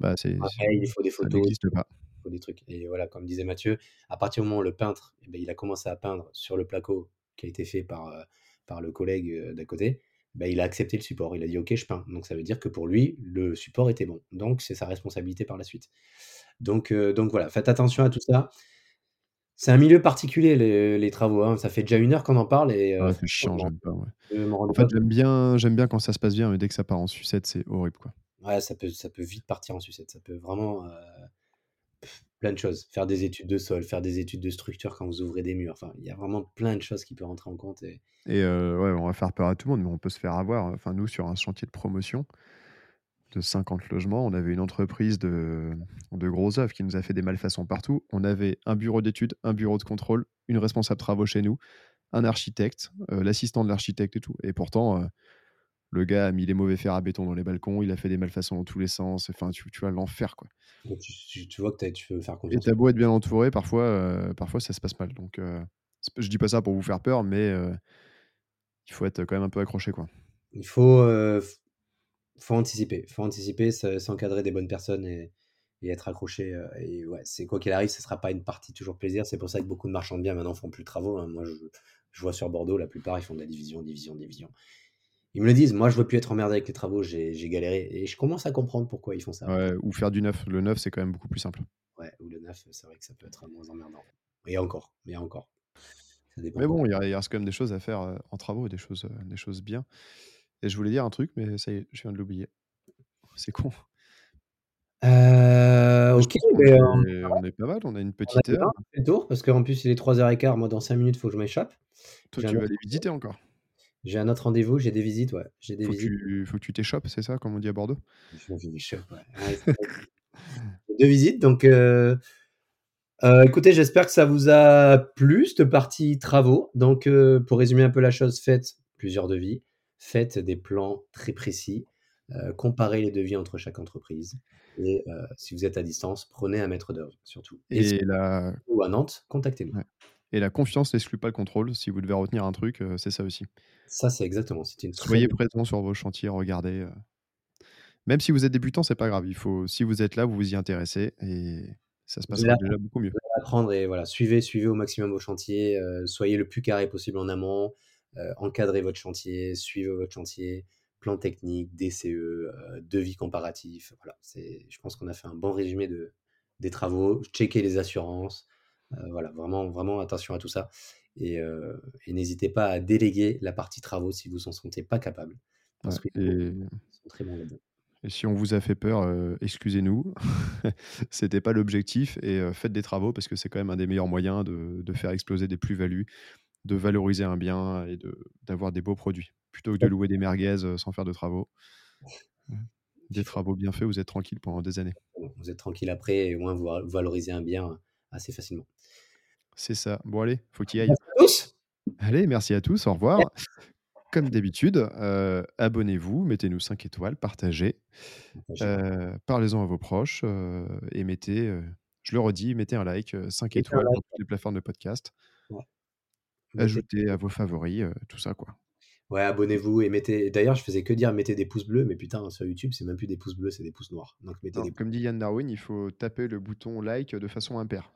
bah, c'est il faut des ça photos, il n'existe pas. faut des trucs et voilà, comme disait Mathieu, à partir du moment où le peintre, eh beh, il a commencé à peindre sur le placo qui a été fait par, par le collègue, d'à côté, bah, il a accepté le support. Il a dit: «OK, je peins». Donc ça veut dire que pour lui, le support était bon. Donc c'est sa responsabilité par la suite. Donc heu, donc voilà, faites attention à tout ça. C'est un milieu particulier les les travaux, hein. Ça fait déjà une heure qu'on en parle et Ouais, c'est chiant, je m'en j'aime pas, ouais. En fait, j'aime bien j'aime bien quand ça se passe bien, mais dès que ça part en sucette, c'est horrible, quoi. ouais, ça peut ça peut vite partir en sucette. Ça peut vraiment, heu, plein de choses. Faire des études de sol, faire des études de structure quand vous ouvrez des murs. Enfin, il y a vraiment plein de choses qui peuvent rentrer en compte et heu, ouais, on va faire peur à tout le monde, mais on peut se faire avoir. Enfin, nous, sur un chantier de promotion de 50 logements, on avait une entreprise de de gros œuvres qui nous a fait des malfaçons partout. On avait un bureau d'études, un bureau de contrôle, une responsable travaux chez nous, un architecte, heu, l'assistant de l'architecte et tout. Et pourtant, heu, le gars a mis les mauvais fers à béton dans les balcons, il a fait des malfaçons dans tous les sens. Enfin, tu tu vois l'enfer, quoi. tu vois que tu tu peux faire Et confiance tu beau être bien entouré, parfois, heu, parfois ça se passe mal. Donc, p je dis pas ça pour vous faire peur, mais, heu, il faut être quand même un peu accroché, quoi. il faut, heu, f faut anticiper. Faut anticiper, se s'encadrer des bonnes personnes et et être accroché, et ouais, c'est quoi qu'il arrive, ce sera pas une partie toujours plaisir. C'est pour ça que beaucoup de marchands de biens maintenant font plus de travaux, hein. Moi, je je vois sur Bordeaux, la plupart, ils font de la division, division, division. Ils me le disent: «Moi, je veux plus être emmerdé avec les travaux, j'ai galéré» et je commence à comprendre pourquoi ils font ça. Ouais, ou faire du neuf. Le neuf, c'est quand même beaucoup plus simple. Ouais, ou le neuf, c'est vrai que ça peut être moins emmerdant. Et encore, et encore, ça dépend Mais bon, il reste quand même des choses à faire, heu, en travaux, des choses, heu, des choses bien. Et je voulais dire un truc, mais ça y est, je viens de l'oublier. C'est con. Mais je OK, est on est pas mal, on a une on a petite heure. le tour parce qu'en plus il est 03:15, moi dans 5 minutes, il faut que je m'échappe. Toi, un tu vas aller visiter encore? J'ai un autre rendez-vous, j'ai des visites, ouais, j'ai des Faut que visites. tu faut que tu t'échoppes, c'est ça, comme on dit à Bordeaux? Je me fais des chocs, ouais. 2 visites donc heu heu, écoutez, j'espère que ça vous a plu cette partie travaux. Donc heu, pour résumer un peu la chose, faites plusieurs devis, faites des plans très précis, comparez les devis entre chaque entreprise et si vous êtes à distance, prenez un maître d'œuvre surtout et si la ou à Nantes, contactez-nous. ouais et la confiance n'exclut pas le contrôle. Si vous devez retenir un truc, heu, c'est ça aussi. Ça, c'est exactement, une très Soyez présents sur vos chantiers, regardez, heu même si vous êtes débutant, c'est pas grave. Il faut si vous êtes là, vous vous y intéressez et ça se passera déjà beaucoup mieux. Apprendre et voilà, suivez suivez au maximum vos chantiers, heu, soyez le plus carré possible en amont, encadrez votre chantier, suivez votre chantier, plan technique, DCE, devis comparatif, voilà, c'est je pense qu'on a fait un bon résumé de des travaux. Checkez les assurances, voilà, vraiment vraiment attention à tout ça et heu et n'hésitez pas à déléguer la partie travaux si vous en sentez pas capable Ouais parce qu'ils sont et ils sont très bons là-dedans. et si on vous a fait peur, heu, excusez-nous. C'était pas l'objectif et faites des travaux parce que c'est quand même un des meilleurs moyens de de faire exploser des plus-values, de valoriser un bien et de d'avoir des beaux produits. Plutôt que de louer des merguez, sans faire de travaux. Des travaux bien faits, vous êtes tranquille pendant des années. vous êtes tranquille après et au moins vous va valorisez un bien assez facilement. C'est ça. Bon allez, faut tu y ailles. Merci à tous. Allez, merci à tous, au revoir. comme d'habitude, heu, abonnez-vous, mettez-nous 5 étoiles, partagez, heu, parlez-en à vos proches, heu et mettez, je le redis, mettez un like, heu, 5 Mettez un étoiles like, dans toutes les plateformes de podcast. ouais. Ajoutez à vos favoris, tout ça, quoi. ouais, abonnez-vous et mettez d'ailleurs, je faisais que dire: «Mettez des pouces bleus», mais putain, sur YouTube, c'est même plus des pouces bleus, c'est des pouces noirs. Donc mettez Non, des comme dit Yann Darwin, il faut taper le bouton like de façon impaire.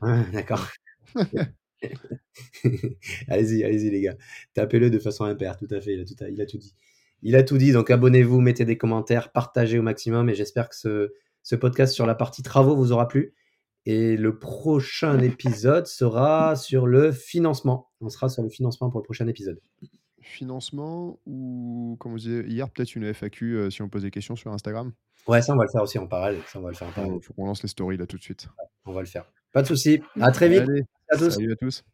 D'accord. Allez-y, allez-y les gars. Tapez-le de façon impaire, tout à fait, il a tout a il a tout dit. Il a tout dit, donc abonnez-vous, mettez des commentaires, partagez au maximum et j'espère que ce ce podcast sur la partie travaux vous aura plu et le prochain épisode sera sur le financement. On sera sur le financement pour le prochain épisode. Financement ou comme on disait hier, peut-être une FAQ, heu, si on pose des questions sur Instagram? Ouais, ça, on va le faire aussi en parallèle, ça, on va le faire en parallèle. faut qu'on lance les stories là tout de suite. On va le faire. Pas de souci, à très vite. Allez, Merci à tous. salut à tous.